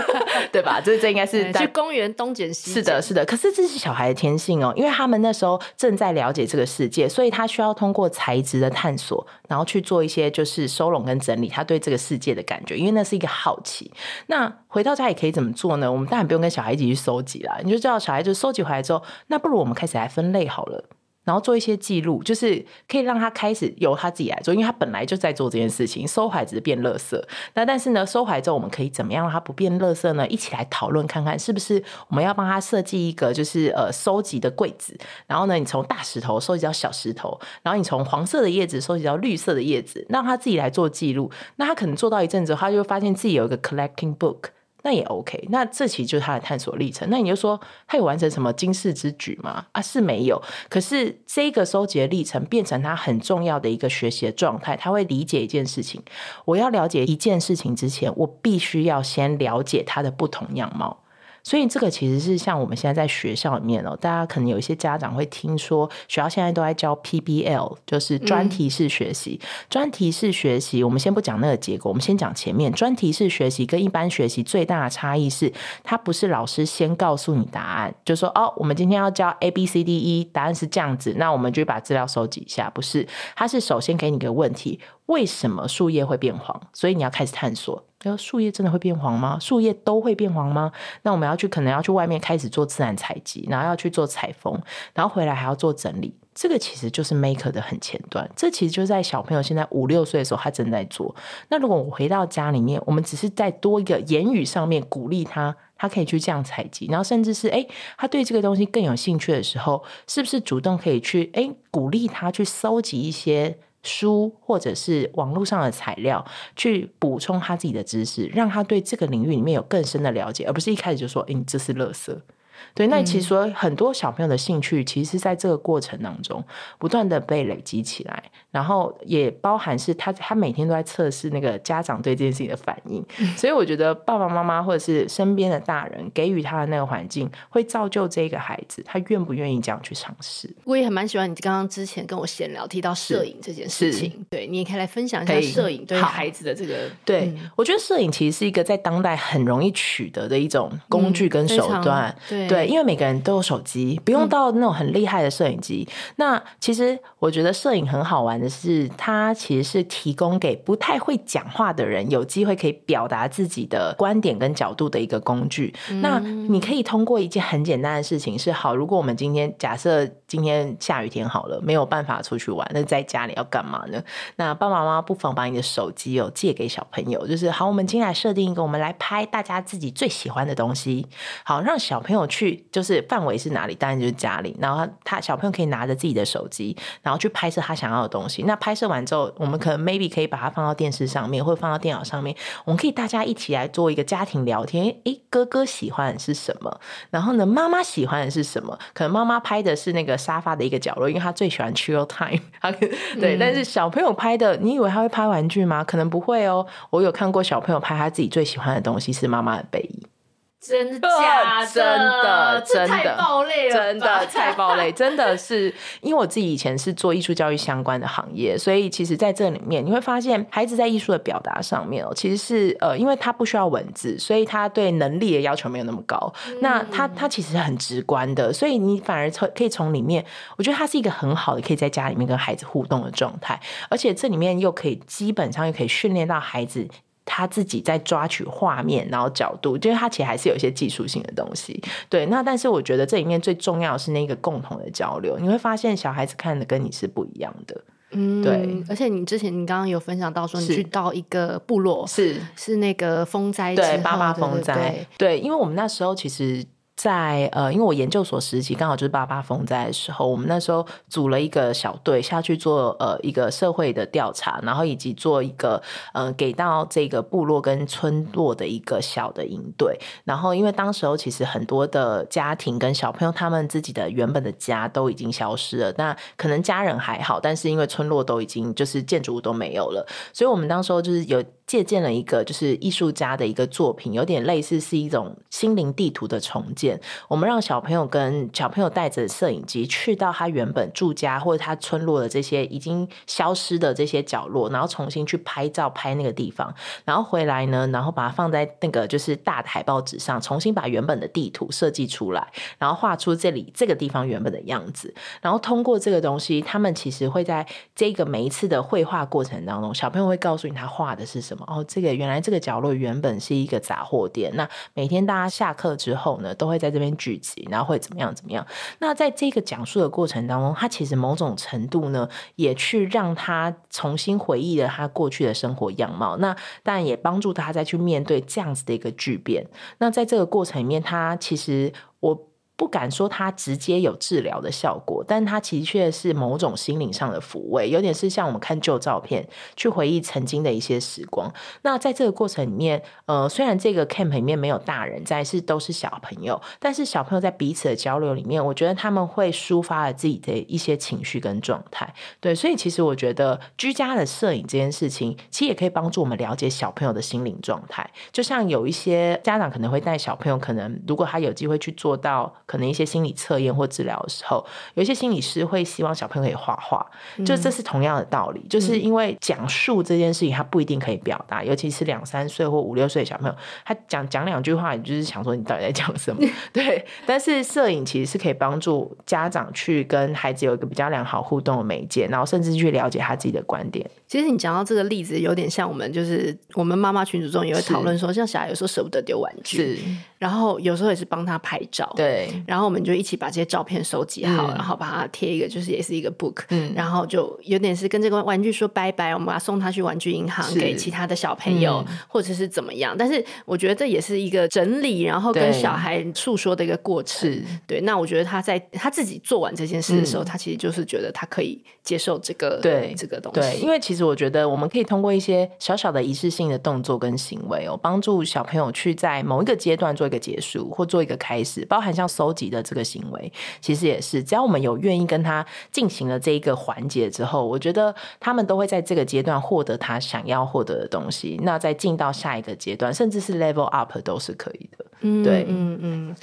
对吧？这这应该是去公园东捡西。是的，是的。可是这是小孩的天性哦，因为他们那时候正在了解这个世界，所以他需要通过材质的探索，然后去做一些就是收拢跟整理他对这个世界的感觉，因为那是一个好奇。那回到家也可以怎么做呢？我们当然不用跟小孩一起去收集啦，你就知道小孩就收集回来之后，那不如我们开始来分类好了。然后做一些记录，就是可以让他开始由他自己来做，因为他本来就在做这件事情。收回来只是变垃圾，那但是呢，收回来之后我们可以怎么样让他不变垃圾呢？一起来讨论看看，是不是我们要帮他设计一个就是呃收集的柜子。然后呢，你从大石头收集到小石头，然后你从黄色的叶子收集到绿色的叶子，让他自己来做记录。那他可能做到一阵子，他就会发现自己有一个 collecting book。那也 OK。那这其实就是他的探索历程。那你就说他有完成什么惊世之举吗？啊，是没有。可是这个收集的历程变成他很重要的一个学习的状态。他会理解一件事情：我要了解一件事情之前，我必须要先了解它的不同样貌。所以这个其实是像我们现在在学校里面哦，大家可能有一些家长会听说，学校现在都在教 PBL，就是专题式学习。专题式学习，我们先不讲那个结果，我们先讲前面。专题式学习跟一般学习最大的差异是，它不是老师先告诉你答案，就说哦，我们今天要教 A B C D E，答案是这样子，那我们就把资料收集一下。不是，它是首先给你个问题。为什么树叶会变黄？所以你要开始探索。说树叶真的会变黄吗？树叶都会变黄吗？那我们要去，可能要去外面开始做自然采集，然后要去做采风，然后回来还要做整理。这个其实就是 maker 的很前端。这其实就在小朋友现在五六岁的时候，他正在做。那如果我回到家里面，我们只是在多一个言语上面鼓励他，他可以去这样采集，然后甚至是诶，他对这个东西更有兴趣的时候，是不是主动可以去诶鼓励他去搜集一些。书或者是网络上的材料，去补充他自己的知识，让他对这个领域里面有更深的了解，而不是一开始就说：“诶，你这是垃圾。”对，那其实说很多小朋友的兴趣，其实在这个过程当中不断的被累积起来，然后也包含是他他每天都在测试那个家长对这件事情的反应，所以我觉得爸爸妈妈或者是身边的大人给予他的那个环境，会造就这个孩子他愿不愿意这样去尝试。我也很蛮喜欢你刚刚之前跟我闲聊提到摄影这件事情，对，你也可以来分享一下摄影对孩子的这个。对，我觉得摄影其实是一个在当代很容易取得的一种工具跟手段，对。对，因为每个人都有手机，不用到那种很厉害的摄影机。嗯。那其实我觉得摄影很好玩的是，它其实是提供给不太会讲话的人有机会可以表达自己的观点跟角度的一个工具。嗯。那你可以通过一件很简单的事情是：好，如果我们今天假设今天下雨天好了，没有办法出去玩，那在家里要干嘛呢？那爸爸妈妈不妨把你的手机哦借给小朋友，就是好，我们今天来设定一个，我们来拍大家自己最喜欢的东西，好，让小朋友去。就是范围是哪里？当然就是家里。然后他，他小朋友可以拿着自己的手机，然后去拍摄他想要的东西。那拍摄完之后，我们可能 maybe 可以把它放到电视上面，或者放到电脑上面。我们可以大家一起来做一个家庭聊天。诶，哥哥喜欢的是什么？然后呢，妈妈喜欢的是什么？可能妈妈拍的是那个沙发的一个角落，因为她最喜欢 chill time。对，但是小朋友拍的，你以为他会拍玩具吗？可能不会哦。我有看过小朋友拍他自己最喜欢的东西是妈妈的背影。真的假的？真的，真的太暴力了，真的太暴力，真的是因为我自己以前是做艺术教育相关的行业，所以其实在这里面你会发现，孩子在艺术的表达上面哦，其实是呃，因为他不需要文字，所以他对能力的要求没有那么高。嗯、那他他其实很直观的，所以你反而从可以从里面，我觉得他是一个很好的可以在家里面跟孩子互动的状态，而且这里面又可以基本上又可以训练到孩子。他自己在抓取画面，然后角度，就是他其实还是有一些技术性的东西。对，那但是我觉得这里面最重要的是那个共同的交流。你会发现小孩子看的跟你是不一样的。嗯，对。而且你之前你刚刚有分享到说，你去到一个部落，是是那个风灾，对，八八风灾，对，因为我们那时候其实。在呃，因为我研究所时期刚好就是八八风灾的时候，我们那时候组了一个小队下去做呃一个社会的调查，然后以及做一个呃给到这个部落跟村落的一个小的营队。然后因为当时候其实很多的家庭跟小朋友他们自己的原本的家都已经消失了，那可能家人还好，但是因为村落都已经就是建筑物都没有了，所以我们当时候就是有。借鉴了一个就是艺术家的一个作品，有点类似是一种心灵地图的重建。我们让小朋友跟小朋友带着摄影机去到他原本住家或者他村落的这些已经消失的这些角落，然后重新去拍照拍那个地方，然后回来呢，然后把它放在那个就是大的海报纸上，重新把原本的地图设计出来，然后画出这里这个地方原本的样子。然后通过这个东西，他们其实会在这个每一次的绘画过程当中，小朋友会告诉你他画的是什么。哦，这个原来这个角落原本是一个杂货店。那每天大家下课之后呢，都会在这边聚集，然后会怎么样怎么样？那在这个讲述的过程当中，他其实某种程度呢，也去让他重新回忆了他过去的生活样貌。那当然也帮助他再去面对这样子的一个巨变。那在这个过程里面，他其实我。不敢说它直接有治疗的效果，但它其实却是某种心灵上的抚慰，有点是像我们看旧照片，去回忆曾经的一些时光。那在这个过程里面，呃，虽然这个 camp 里面没有大人在，是都是小朋友，但是小朋友在彼此的交流里面，我觉得他们会抒发了自己的一些情绪跟状态。对，所以其实我觉得居家的摄影这件事情，其实也可以帮助我们了解小朋友的心灵状态。就像有一些家长可能会带小朋友，可能如果他有机会去做到。可能一些心理测验或治疗的时候，有一些心理师会希望小朋友可以画画，嗯、就这是同样的道理，就是因为讲述这件事情他不一定可以表达，尤其是两三岁或五六岁的小朋友，他讲讲两句话，你就是想说你到底在讲什么？对。但是摄影其实是可以帮助家长去跟孩子有一个比较良好互动的媒介，然后甚至去了解他自己的观点。其实你讲到这个例子，有点像我们就是我们妈妈群组中也会讨论说，像小孩有时候舍不得丢玩具，然后有时候也是帮他拍照，对。然后我们就一起把这些照片收集好，嗯、然后把它贴一个，就是也是一个 book，嗯，然后就有点是跟这个玩具说拜拜，我们把它送他去玩具银行给其他的小朋友，嗯、或者是怎么样。但是我觉得这也是一个整理，然后跟小孩诉说的一个过程。对，对，那我觉得他在他自己做完这件事的时候，嗯、他其实就是觉得他可以接受这个对这个东西。对，因为其实我觉得我们可以通过一些小小的仪式性的动作跟行为哦，帮助小朋友去在某一个阶段做一个结束或做一个开始，包含像搜集的这个行为，其实也是，只要我们有愿意跟他进行了这一个环节之后，我觉得他们都会在这个阶段获得他想要获得的东西。那再进到下一个阶段，甚至是 level up 都是可以的。嗯，对，嗯嗯。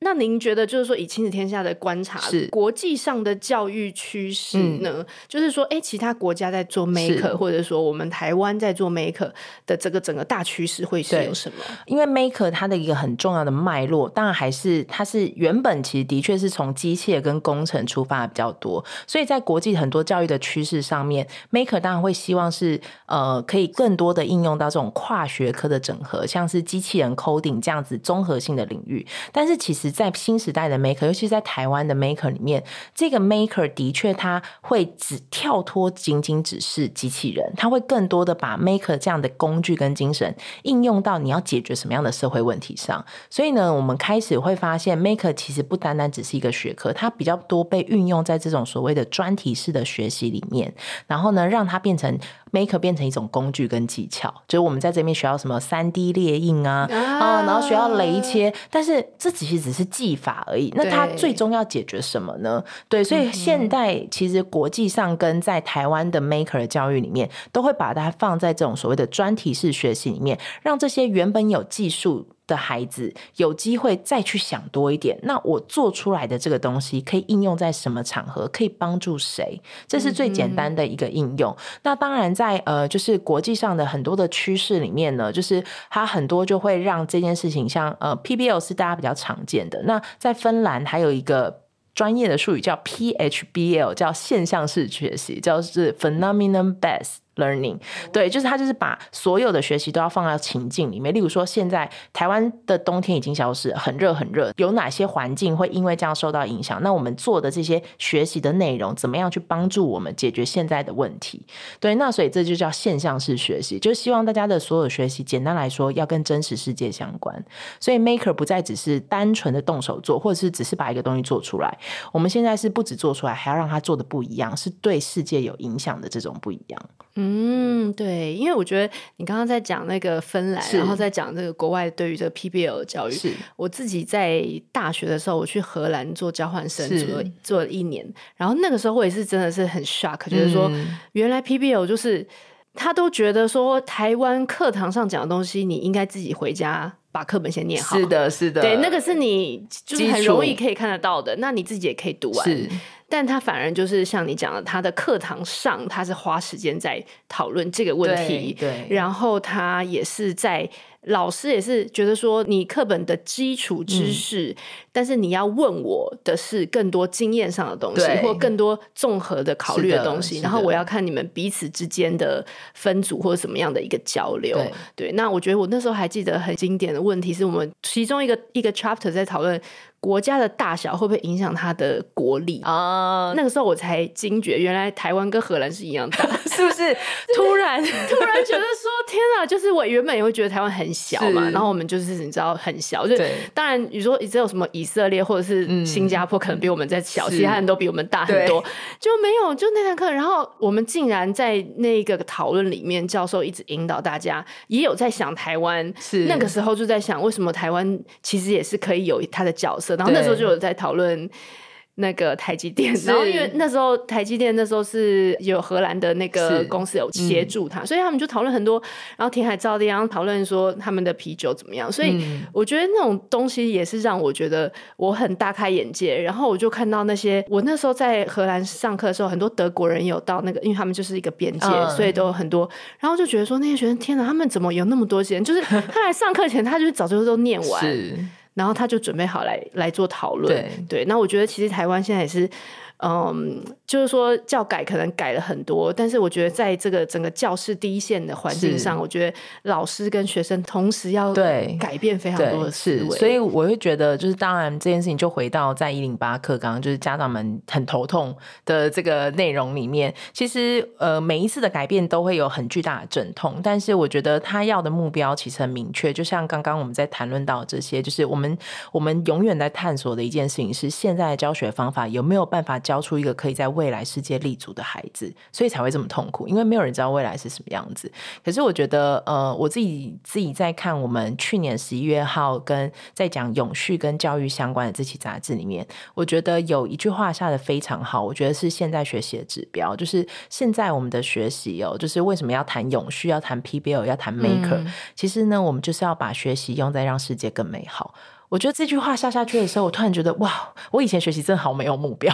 那您觉得，就是说，以亲子天下的观察，是国际上的教育趋势呢？嗯、就是说，哎、欸，其他国家在做 maker，或者说我们台湾在做 maker 的这个整个大趋势会是有什么？因为 maker 它的一个很重要的脉络，当然还是它是原本其实的确是从机械跟工程出发的比较多，所以在国际很多教育的趋势上面，maker 当然会希望是呃可以更多的应用到这种跨学科的整合，像是机器人 coding 这样子综合性的领域，但是其实。在新时代的 maker，尤其是在台湾的 maker 里面，这个 maker 的确他会只跳脱仅仅只是机器人，他会更多的把 maker 这样的工具跟精神应用到你要解决什么样的社会问题上。所以呢，我们开始会发现 maker 其实不单单只是一个学科，它比较多被运用在这种所谓的专题式的学习里面，然后呢，让它变成。Maker 变成一种工具跟技巧，就是我们在这边学到什么三 D 列印啊，啊，然后学到雷切，但是这其实只是技法而已。那它最终要解决什么呢？对，所以现代其实国际上跟在台湾的 Maker 的教育里面，都会把它放在这种所谓的专题式学习里面，让这些原本有技术。的孩子有机会再去想多一点，那我做出来的这个东西可以应用在什么场合？可以帮助谁？这是最简单的一个应用。嗯、那当然在，在呃，就是国际上的很多的趋势里面呢，就是它很多就会让这件事情像呃 PBL 是大家比较常见的。那在芬兰还有一个专业的术语叫 PHBL，叫现象式学习，叫是 Phenomenon Based Learning，对，就是他就是把所有的学习都要放到情境里面。例如说，现在台湾的冬天已经消失，很热很热，有哪些环境会因为这样受到影响？那我们做的这些学习的内容，怎么样去帮助我们解决现在的问题？对，那所以这就叫现象式学习，就希望大家的所有学习，简单来说，要跟真实世界相关。所以 Maker 不再只是单纯的动手做，或者是只是把一个东西做出来。我们现在是不止做出来，还要让它做的不一样，是对世界有影响的这种不一样。嗯，对，因为我觉得你刚刚在讲那个芬兰，然后在讲这个国外对于这个 PBL 的教育。是。我自己在大学的时候，我去荷兰做交换生，做了做了一年，然后那个时候我也是真的是很 shock，就是说原来 PBL 就是他都觉得说台湾课堂上讲的东西，你应该自己回家把课本先念好。是的，是的，对，那个是你就是很容易可以看得到的，那你自己也可以读完。是但他反而就是像你讲的，他的课堂上他是花时间在讨论这个问题，对，对，然后他也是在。老师也是觉得说，你课本的基础知识，嗯、但是你要问我的是更多经验上的东西，或更多综合的考虑的东西。然后我要看你们彼此之间的分组或者什么样的一个交流。对，对，那我觉得我那时候还记得很经典的问题，是我们其中一个一个 chapter 在讨论国家的大小会不会影响它的国力啊？那个时候我才惊觉，原来台湾跟荷兰是一样大，是不是？突然突然觉得说，天啊！就是我原本也会觉得台湾很小嘛，然后我们就是你知道很小，就当然你说只有什么以色列或者是新加坡可能比我们在小，其他人都比我们大很多，就没有就那堂课，然后我们竟然在那个讨论里面，教授一直引导大家，也有在想台湾，是那个时候就在想，为什么台湾其实也是可以有它的角色。然后那时候就有在讨论那个台积电，然后因为那时候台积电那时候是有荷兰的那个公司有协助他，所以他们就讨论很多。然后填海造地，然后讨论说他们的啤酒怎么样。所以我觉得那种东西也是让我觉得我很大开眼界。然后我就看到那些我那时候在荷兰上课的时候，很多德国人有到那个，因为他们就是一个边界，所以都有很多。然后就觉得说那些学生，天哪，他们怎么有那么多时间？就是他来上课前，他就是早就都念完。然后他就准备好来来做讨论，对，对，那我觉得其实台湾现在也是。嗯，就是说教改可能改了很多，但是我觉得在这个整个教室第一线的环境上，我觉得老师跟学生同时要对改变非常多的思维，所以我会觉得就是当然这件事情就回到在一零八课刚刚就是家长们很头痛的这个内容里面，其实呃每一次的改变都会有很巨大的阵痛，但是我觉得他要的目标其实很明确，就像刚刚我们在谈论到这些，就是我们我们永远在探索的一件事情是现在的教学方法有没有办法。教出一个可以在未来世界立足的孩子，所以才会这么痛苦，因为没有人知道未来是什么样子。可是我觉得，呃，我自己自己在看我们去年十一月号跟在讲永续跟教育相关的这期杂志里面，我觉得有一句话下得非常好，我觉得是现在学习的指标，就是现在我们的学习哦，就是为什么要谈永续，要谈 PBL，要谈 Maker，嗯，其实呢，我们就是要把学习用在让世界更美好。我觉得这句话下下去的时候，我突然觉得哇，我以前学习真的好没有目标。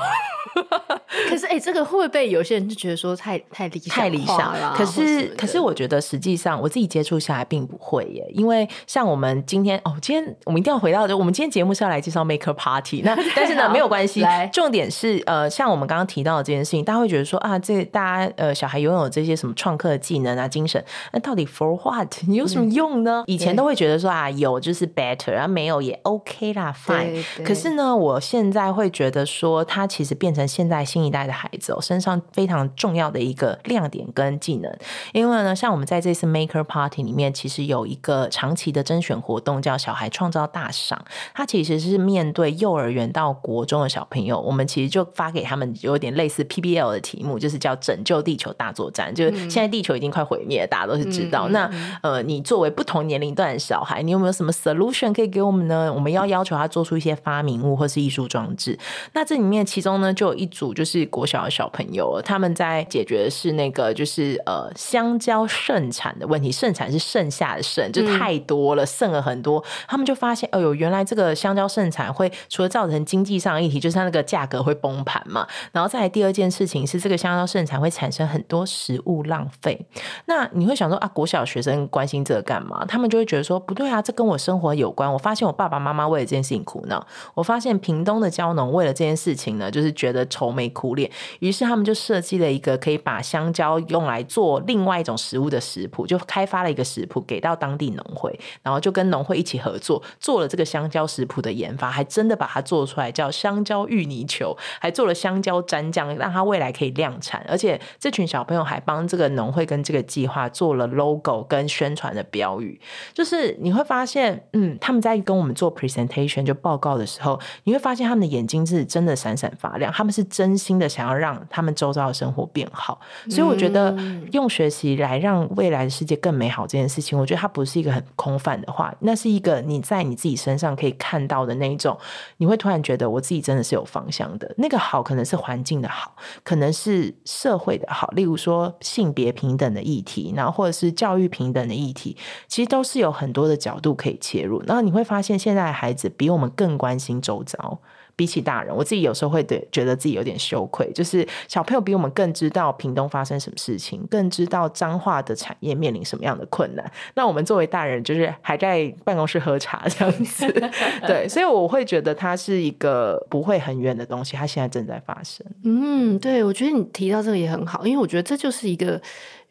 可是哎、欸，这个会不会被有些人就觉得说太太理想太理想了？可是可是，我觉得实际上我自己接触下来并不会耶。因为像我们今天哦，今天我们一定要回到就我们今天节目是要来介绍 Maker Party。那 但是呢，没有关系。重点是呃，像我们刚刚提到的这件事情，大家会觉得说啊，这大家呃小孩拥有这些什么创客的技能啊、精神，那到底 for what？你 有什么用呢？嗯、以前都会觉得说啊，有就是 better，然啊没有也 OK 啦，fine。可是呢，我现在会觉得说，他其实变成现在新一代的孩子哦，身上非常重要的一个亮点跟技能，因为呢，像我们在这次 Maker Party 里面，其实有一个长期的甄选活动，叫小孩创造大赏。它其实是面对幼儿园到国中的小朋友，我们其实就发给他们有点类似 PBL 的题目，就是叫拯救地球大作战。就是现在地球已经快毁灭，大家都是知道。嗯、那呃，你作为不同年龄段的小孩，你有没有什么 solution 可以给我们呢？我们要要求他做出一些发明物或是艺术装置。那这里面其中呢，就有一组就是国小的小朋友，他们在解决的是那个就是呃香蕉盛产的问题。盛产是剩下的剩，就太多了，剩了很多。他们就发现，哎呦，原来这个香蕉盛产会除了造成经济上的议题，就是它那个价格会崩盘嘛。然后再来第二件事情是，这个香蕉盛产会产生很多食物浪费。那你会想说啊，国小学生关心这个干嘛？他们就会觉得说，不对啊，这跟我生活有关。我发现我爸爸妈妈为了这件事情苦恼。我发现屏东的蕉农为了这件事情呢，就是觉得愁眉苦脸。于是他们就设计了一个可以把香蕉用来做另外一种食物的食谱，就开发了一个食谱给到当地农会，然后就跟农会一起合作，做了这个香蕉食谱的研发，还真的把它做出来，叫香蕉芋泥球，还做了香蕉蘸酱，让它未来可以量产。而且这群小朋友还帮这个农会跟这个计划做了 logo 跟宣传的标语，就是你会发现，嗯，他们在跟我们做 presentation 就报告的时候，你会发现他们的眼睛是真的闪闪发亮，他们是真心的想要让他们周遭的生活变好，所以我觉得用学习来让未来的世界更美好这件事情，我觉得它不是一个很空泛的话，那是一个你在你自己身上可以看到的那一种，你会突然觉得我自己真的是有方向的。那个好可能是环境的好，可能是社会的好，例如说性别平等的议题，然后或者是教育平等的议题，其实都是有很多的角度可以切入。然后你会发现，现在的孩子比我们更关心周遭。比起大人，我自己有时候会对觉得自己有点羞愧，就是小朋友比我们更知道屏东发生什么事情，更知道彰化的产业面临什么样的困难。那我们作为大人，就是还在办公室喝茶这样子，对，所以我会觉得它是一个不会很远的东西，它现在正在发生。嗯，对，我觉得你提到这个也很好，因为我觉得这就是一个。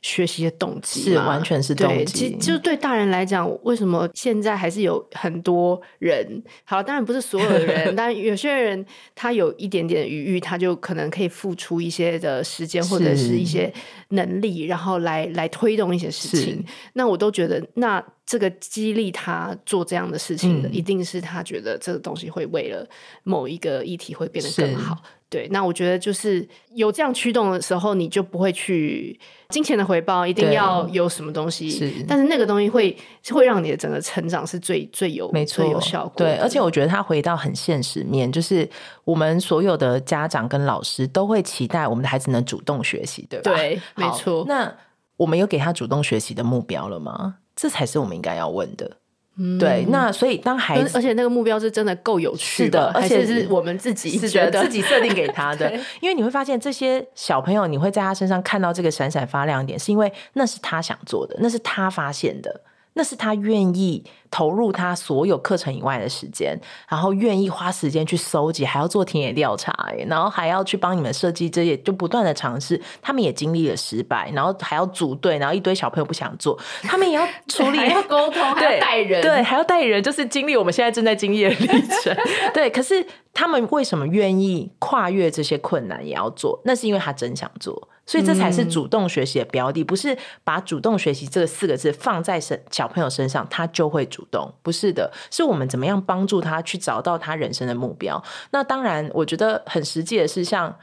学习的动机，是完全是动机。其实就对大人来讲，为什么现在还是有很多人？好，当然不是所有的人，但有些人他有一点点余裕，他就可能可以付出一些的时间或者是一些能力，然后来来推动一些事情。那我都觉得，那这个激励他做这样的事情的，嗯、一定是他觉得这个东西会为了某一个议题会变得更好。对，那我觉得就是有这样驱动的时候，你就不会去金钱的回报，一定要有什么东西。是，但是那个东西会会让你的整个成长是最最有没错最有效果。对，而且我觉得他回到很现实面，就是我们所有的家长跟老师都会期待我们的孩子能主动学习，对吧？对，没错。那我们有给他主动学习的目标了吗？这才是我们应该要问的。嗯、对，那所以当孩子，而且那个目标是真的够有趣的，而且是我们自己是觉得自己设定给他的。因为你会发现，这些小朋友，你会在他身上看到这个闪闪发亮点，是因为那是他想做的，那是他发现的。那是他愿意投入他所有课程以外的时间，然后愿意花时间去搜集，还要做田野调查，然后还要去帮你们设计这些，就不断的尝试。他们也经历了失败，然后还要组队，然后一堆小朋友不想做，他们也要处理，要沟通，对，还要带人，对，还要带人，就是经历我们现在正在经历的历程。对，可是他们为什么愿意跨越这些困难也要做？那是因为他真想做。所以这才是主动学习的标的，嗯、不是把主动学习这四个字放在身小朋友身上，他就会主动。不是的，是我们怎么样帮助他去找到他人生的目标。那当然，我觉得很实际的是，像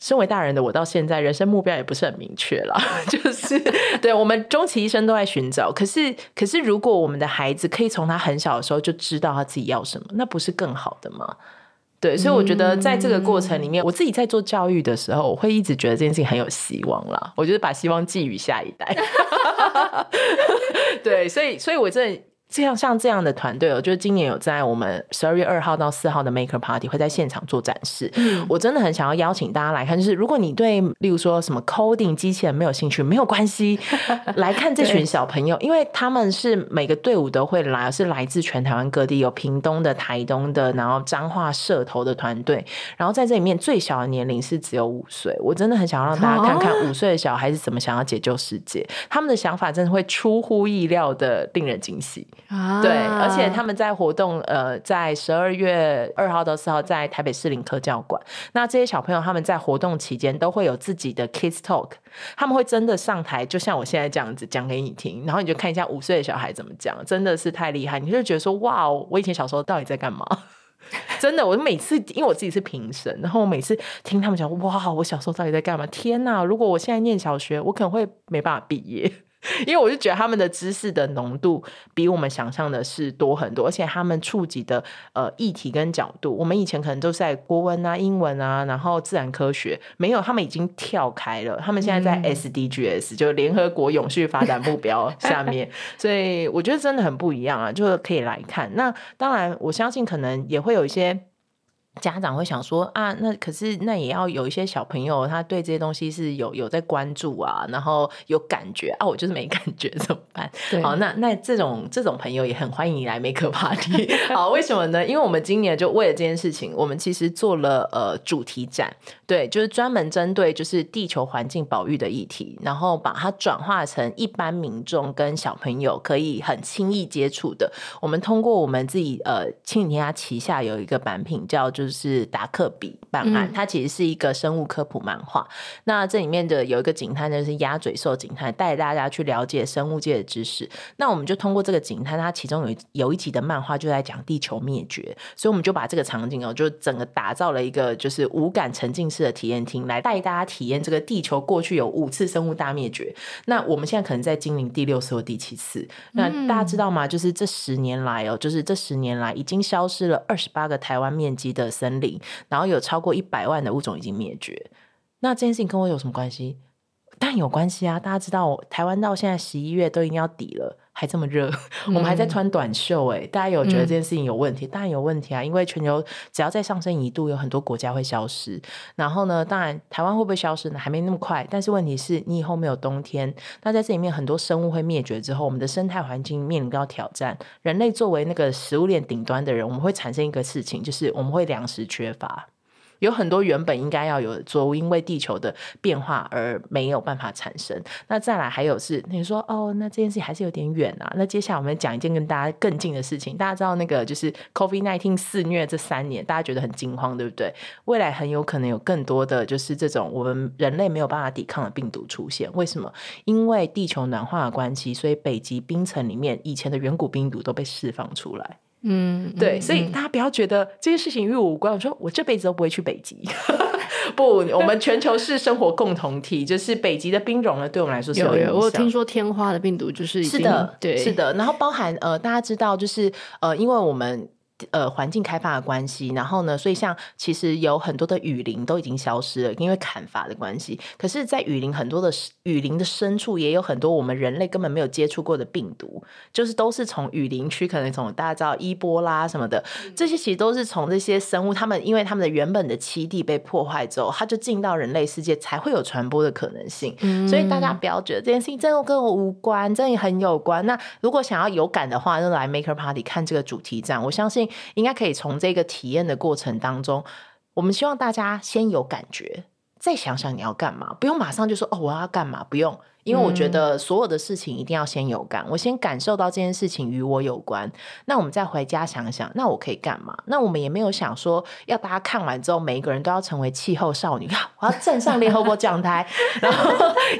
身为大人的我，到现在人生目标也不是很明确了。就是对我们终其一生都在寻找。可是，可是如果我们的孩子可以从他很小的时候就知道他自己要什么，那不是更好的吗？对，所以我觉得在这个过程里面，嗯、我自己在做教育的时候，我会一直觉得这件事情很有希望啦。我就是把希望寄予下一代。对，所以，所以我真的。这样像这样的团队，我觉得今年有在我们十二月二号到四号的 Maker Party 会在现场做展示。嗯，我真的很想要邀请大家来看，就是如果你对例如说什么 coding 机器人没有兴趣，没有关系，来看这群小朋友，因为他们是每个队伍都会来，是来自全台湾各地，有屏东的、台东的，然后彰化社头的团队，然后在这里面最小的年龄是只有五岁。我真的很想要让大家看看五岁的小孩是怎么想要解救世界，他们的想法真的会出乎意料的令人惊喜。啊，对，而且他们在活动，呃，在十二月二号到四号在台北市林科教馆。那这些小朋友他们在活动期间都会有自己的 Kids Talk，他们会真的上台，就像我现在这样子讲给你听，然后你就看一下五岁的小孩怎么讲，真的是太厉害，你就觉得说哇，我以前小时候到底在干嘛？真的，我每次因为我自己是评审，然后我每次听他们讲哇，我小时候到底在干嘛？天哪！如果我现在念小学，我可能会没办法毕业。因为我就觉得他们的知识的浓度比我们想象的是多很多，而且他们触及的呃议题跟角度，我们以前可能都是在国文啊、英文啊，然后自然科学，没有，他们已经跳开了，他们现在在 SDGs，、嗯、就联合国永续发展目标 下面，所以我觉得真的很不一样啊，就是可以来看。那当然，我相信可能也会有一些。家长会想说啊，那可是那也要有一些小朋友，他对这些东西是有有在关注啊，然后有感觉啊，我就是没感觉怎么办？对好，那那这种这种朋友也很欢迎你来 Maker Party。好，为什么呢？因为我们今年就为了这件事情，我们其实做了呃主题展，对，就是专门针对就是地球环境保育的议题，然后把它转化成一般民众跟小朋友可以很轻易接触的。我们通过我们自己呃亲子天下旗下有一个版品叫就是。就是达克比办案，它其实是一个生物科普漫画。嗯、那这里面的有一个警探，就是鸭嘴兽警探，带大家去了解生物界的知识。那我们就通过这个警探，它其中有有一集的漫画就在讲地球灭绝，所以我们就把这个场景哦，就整个打造了一个就是无感沉浸式的体验厅，来带大家体验这个地球过去有五次生物大灭绝。那我们现在可能在经历第六次或第七次。那大家知道吗？就是这十年来哦，就是这十年来已经消失了二十八个台湾面积的森林，然后有超过一百万的物种已经灭绝。那这件事情跟我有什么关系？但有关系啊！大家知道，台湾到现在十一月都已经要底了，还这么热，我们还在穿短袖哎、欸。大家有觉得这件事情有问题？当然有问题啊！因为全球只要再上升一度，有很多国家会消失。然后呢，当然台湾会不会消失呢？还没那么快。但是问题是你以后没有冬天，那在这里面很多生物会灭绝之后，我们的生态环境面临到挑战。人类作为那个食物链顶端的人，我们会产生一个事情，就是我们会粮食缺乏。有很多原本应该要有的作物，因为地球的变化而没有办法产生。那再来还有是你说哦，那这件事情还是有点远啊。那接下来我们讲一件跟大家更近的事情，大家知道那个就是 COVID-19 肆虐这三年，大家觉得很惊慌，对不对？未来很有可能有更多的就是这种我们人类没有办法抵抗的病毒出现。为什么？因为地球暖化的关系，所以北极冰层里面以前的远古病毒都被释放出来。嗯，对，所以大家不要觉得这些事情与我无关。我说我这辈子都不会去北极，不，我们全球是生活共同体，就是北极的冰融呢，对我们来说是有影响。我有听说天花的病毒就是是的，对，是的。然后包含呃，大家知道就是呃，因为我们。呃，环境开发的关系，然后呢，所以像其实有很多的雨林都已经消失了，因为砍伐的关系。可是，在雨林很多的雨林的深处，也有很多我们人类根本没有接触过的病毒，就是都是从雨林区，可能从大家知道伊波拉什么的，这些其实都是从这些生物，他们因为他们的原本的栖地被破坏之后，它就进到人类世界，才会有传播的可能性。嗯。所以大家不要觉得这件事情真的跟我无关，真的很有关。那如果想要有感的话，就来 Maker Party 看这个主题站，我相信。应该可以从这个体验的过程当中，我们希望大家先有感觉，再想想你要干嘛，不用马上就说哦，我要干嘛，不用，因为我觉得所有的事情一定要先有感，我先感受到这件事情与我有关，那我们再回家想想，那我可以干嘛？那我们也没有想说要大家看完之后，每一个人都要成为气候少女，我要站上联合国讲台，然后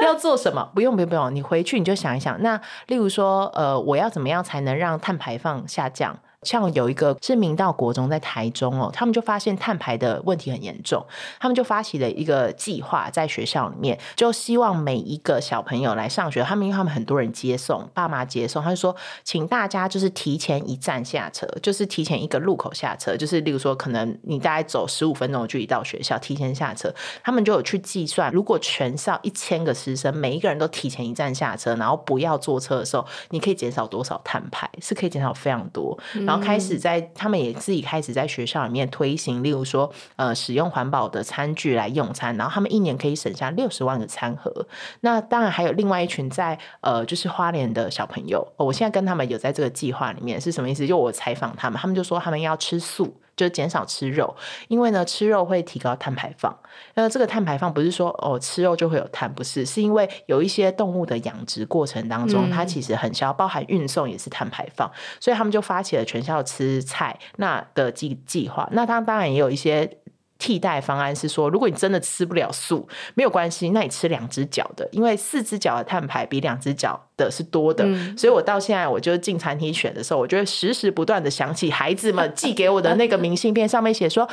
要做什么？不用，不用，不用，你回去你就想一想，那例如说，呃，我要怎么样才能让碳排放下降？像有一个是明道国中在台中哦，他们就发现碳排的问题很严重，他们就发起了一个计划，在学校里面就希望每一个小朋友来上学，他们因为他们很多人接送，爸妈接送，他就说，请大家就是提前一站下车，就是提前一个路口下车，就是例如说可能你大概走十五分钟的距离到学校，提前下车，他们就有去计算，如果全校一千个师生每一个人都提前一站下车，然后不要坐车的时候，你可以减少多少碳排？是可以减少非常多。然后开始在他们也自己开始在学校里面推行，例如说，呃，使用环保的餐具来用餐，然后他们一年可以省下六十万个餐盒。那当然还有另外一群在呃，就是花莲的小朋友，我现在跟他们有在这个计划里面是什么意思？就我采访他们，他们就说他们要吃素。就减少吃肉，因为呢，吃肉会提高碳排放。那这个碳排放不是说哦，吃肉就会有碳，不是，是因为有一些动物的养殖过程当中，它其实很消，包含运送也是碳排放。所以他们就发起了全校吃菜那的计计划。那它当然也有一些替代方案，是说如果你真的吃不了素，没有关系，那你吃两只脚的，因为四只脚的碳排比两只脚的是多的，嗯，所以我到现在，我就进餐厅选的时候，我就会时时不断的想起孩子们寄给我的那个明信片，上面写说。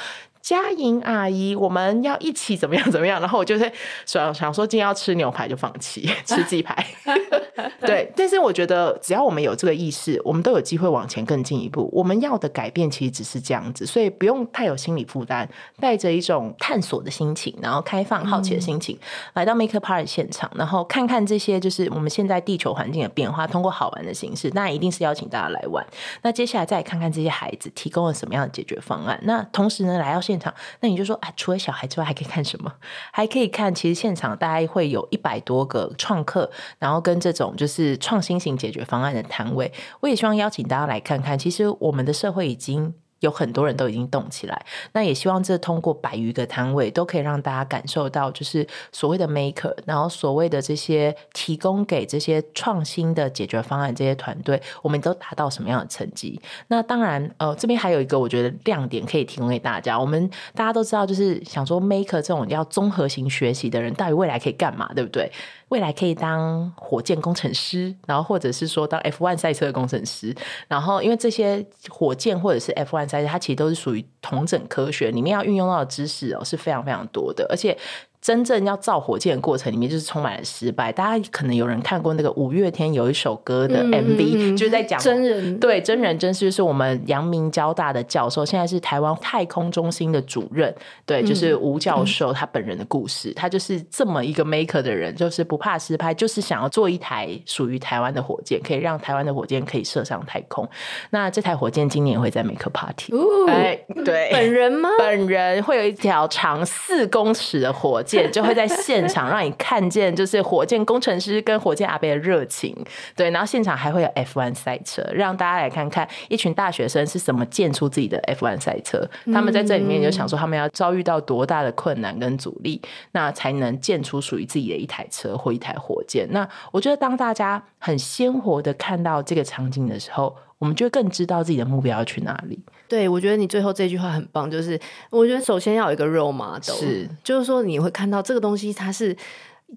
佳莹阿姨，我们要一起怎么样怎么样？然后我就是想想说，今天要吃牛排就放弃 吃鸡排。对，但是我觉得只要我们有这个意识，我们都有机会往前更进一步。我们要的改变其实只是这样子，所以不用太有心理负担，带着一种探索的心情，然后开放好奇的心情，嗯、来到 Maker Party 现场，然后看看这些就是我们现在地球环境的变化，通过好玩的形式，那一定是邀请大家来玩。那接下来再看看这些孩子提供了什么样的解决方案。那同时呢，来到现现场，那你就说啊，除了小孩之外，还可以看什么？还可以看，其实现场大概会有一百多个创客，然后跟这种就是创新型解决方案的摊位。我也希望邀请大家来看看，其实我们的社会已经。有很多人都已经动起来，那也希望这通过百余个摊位都可以让大家感受到，就是所谓的 maker，然后所谓的这些提供给这些创新的解决方案这些团队，我们都达到什么样的成绩？那当然，呃，这边还有一个我觉得亮点可以提供给大家。我们大家都知道，就是想说 maker 这种要综合型学习的人，到底未来可以干嘛？对不对？未来可以当火箭工程师，然后或者是说当 F1 赛车工程师，然后因为这些火箭或者是 F1 赛车，它其实都是属于同整科学，里面要运用到的知识哦是非常非常多的，而且。真正要造火箭的过程里面，就是充满了失败。大家可能有人看过那个五月天有一首歌的 MV，嗯、就是在讲真人对真人真事，就是我们阳明交大的教授，现在是台湾太空中心的主任，对，就是吴教授他本人的故事。嗯、他就是这么一个 maker 的人，就是不怕失败，就是想要做一台属于台湾的火箭，可以让台湾的火箭可以射上太空。那这台火箭今年会在 Maker Party，哎，对，本人吗？本人会有一条长四公尺的火箭。箭，就会在现场让你看见，就是火箭工程师跟火箭阿伯的热情。对，然后现场还会有 F1 赛车，让大家来看看一群大学生是怎么建出自己的 F1 赛车。他们在这里面就想说，他们要遭遇到多大的困难跟阻力，那才能建出属于自己的一台车或一台火箭。那我觉得，当大家很鲜活的看到这个场景的时候，我们就更知道自己的目标要去哪里。对，我觉得你最后这句话很棒，就是我觉得首先要有一个 role model，是，就是说你会看到这个东西它是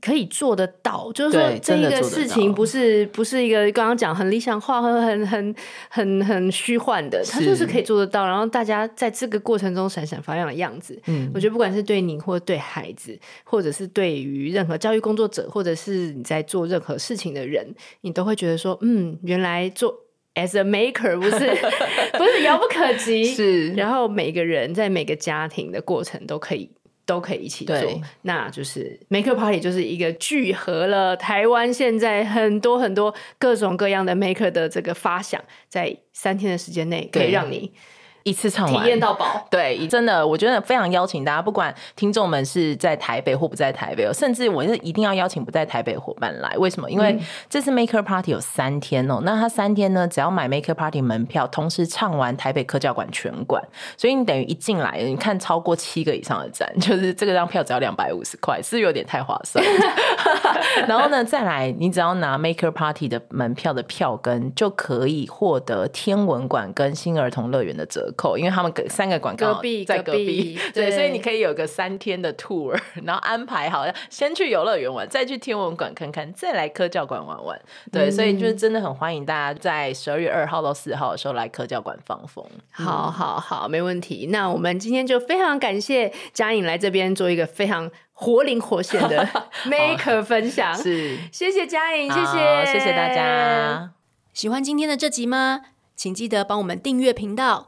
可以做得到，就是说这一个事情不是不是一个刚刚讲很理想化和很很很很虚幻的，它就是可以做得到，然后大家在这个过程中闪闪发亮的样子。嗯，我觉得不管是对你或对孩子，或者是对于任何教育工作者，或者是你在做任何事情的人，你都会觉得说，嗯，原来做。As a maker 不是不是遥不可及，是。然后每个人在每个家庭的过程都可以都可以一起做，那就是 Maker Party 就是一个聚合了台湾现在很多很多各种各样的 maker 的这个发想，在三天的时间内可以让你。一次唱完，体验到饱。对，真的，我觉得非常邀请大家，不管听众们是在台北或不在台北，甚至我是一定要邀请不在台北的伙伴来。为什么？因为这次 Maker Party 有三天哦、喔，那他三天呢，只要买 Maker Party 门票，同时唱完台北科教馆全馆，所以你等于一进来，你看超过七个以上的站，就是这个张票只要两百五十块，是有点太划算。然后呢，再来，你只要拿 Maker Party 的门票的票根，就可以获得天文馆跟新儿童乐园的折扣，因为他们隔三个馆隔壁在隔壁，隔壁 对，对，所以你可以有个三天的 tour，然后安排好，先去游乐园玩，再去天文馆看看，再来科教馆玩玩。对，嗯、所以就是真的很欢迎大家在十二月二号到四号的时候来科教馆放风。好好好，没问题。那我们今天就非常感谢嘉颖来这边做一个非常活灵活现的 Maker 分享，是谢谢嘉颖，谢谢谢谢大家。喜欢今天的这集吗？请记得帮我们订阅频道。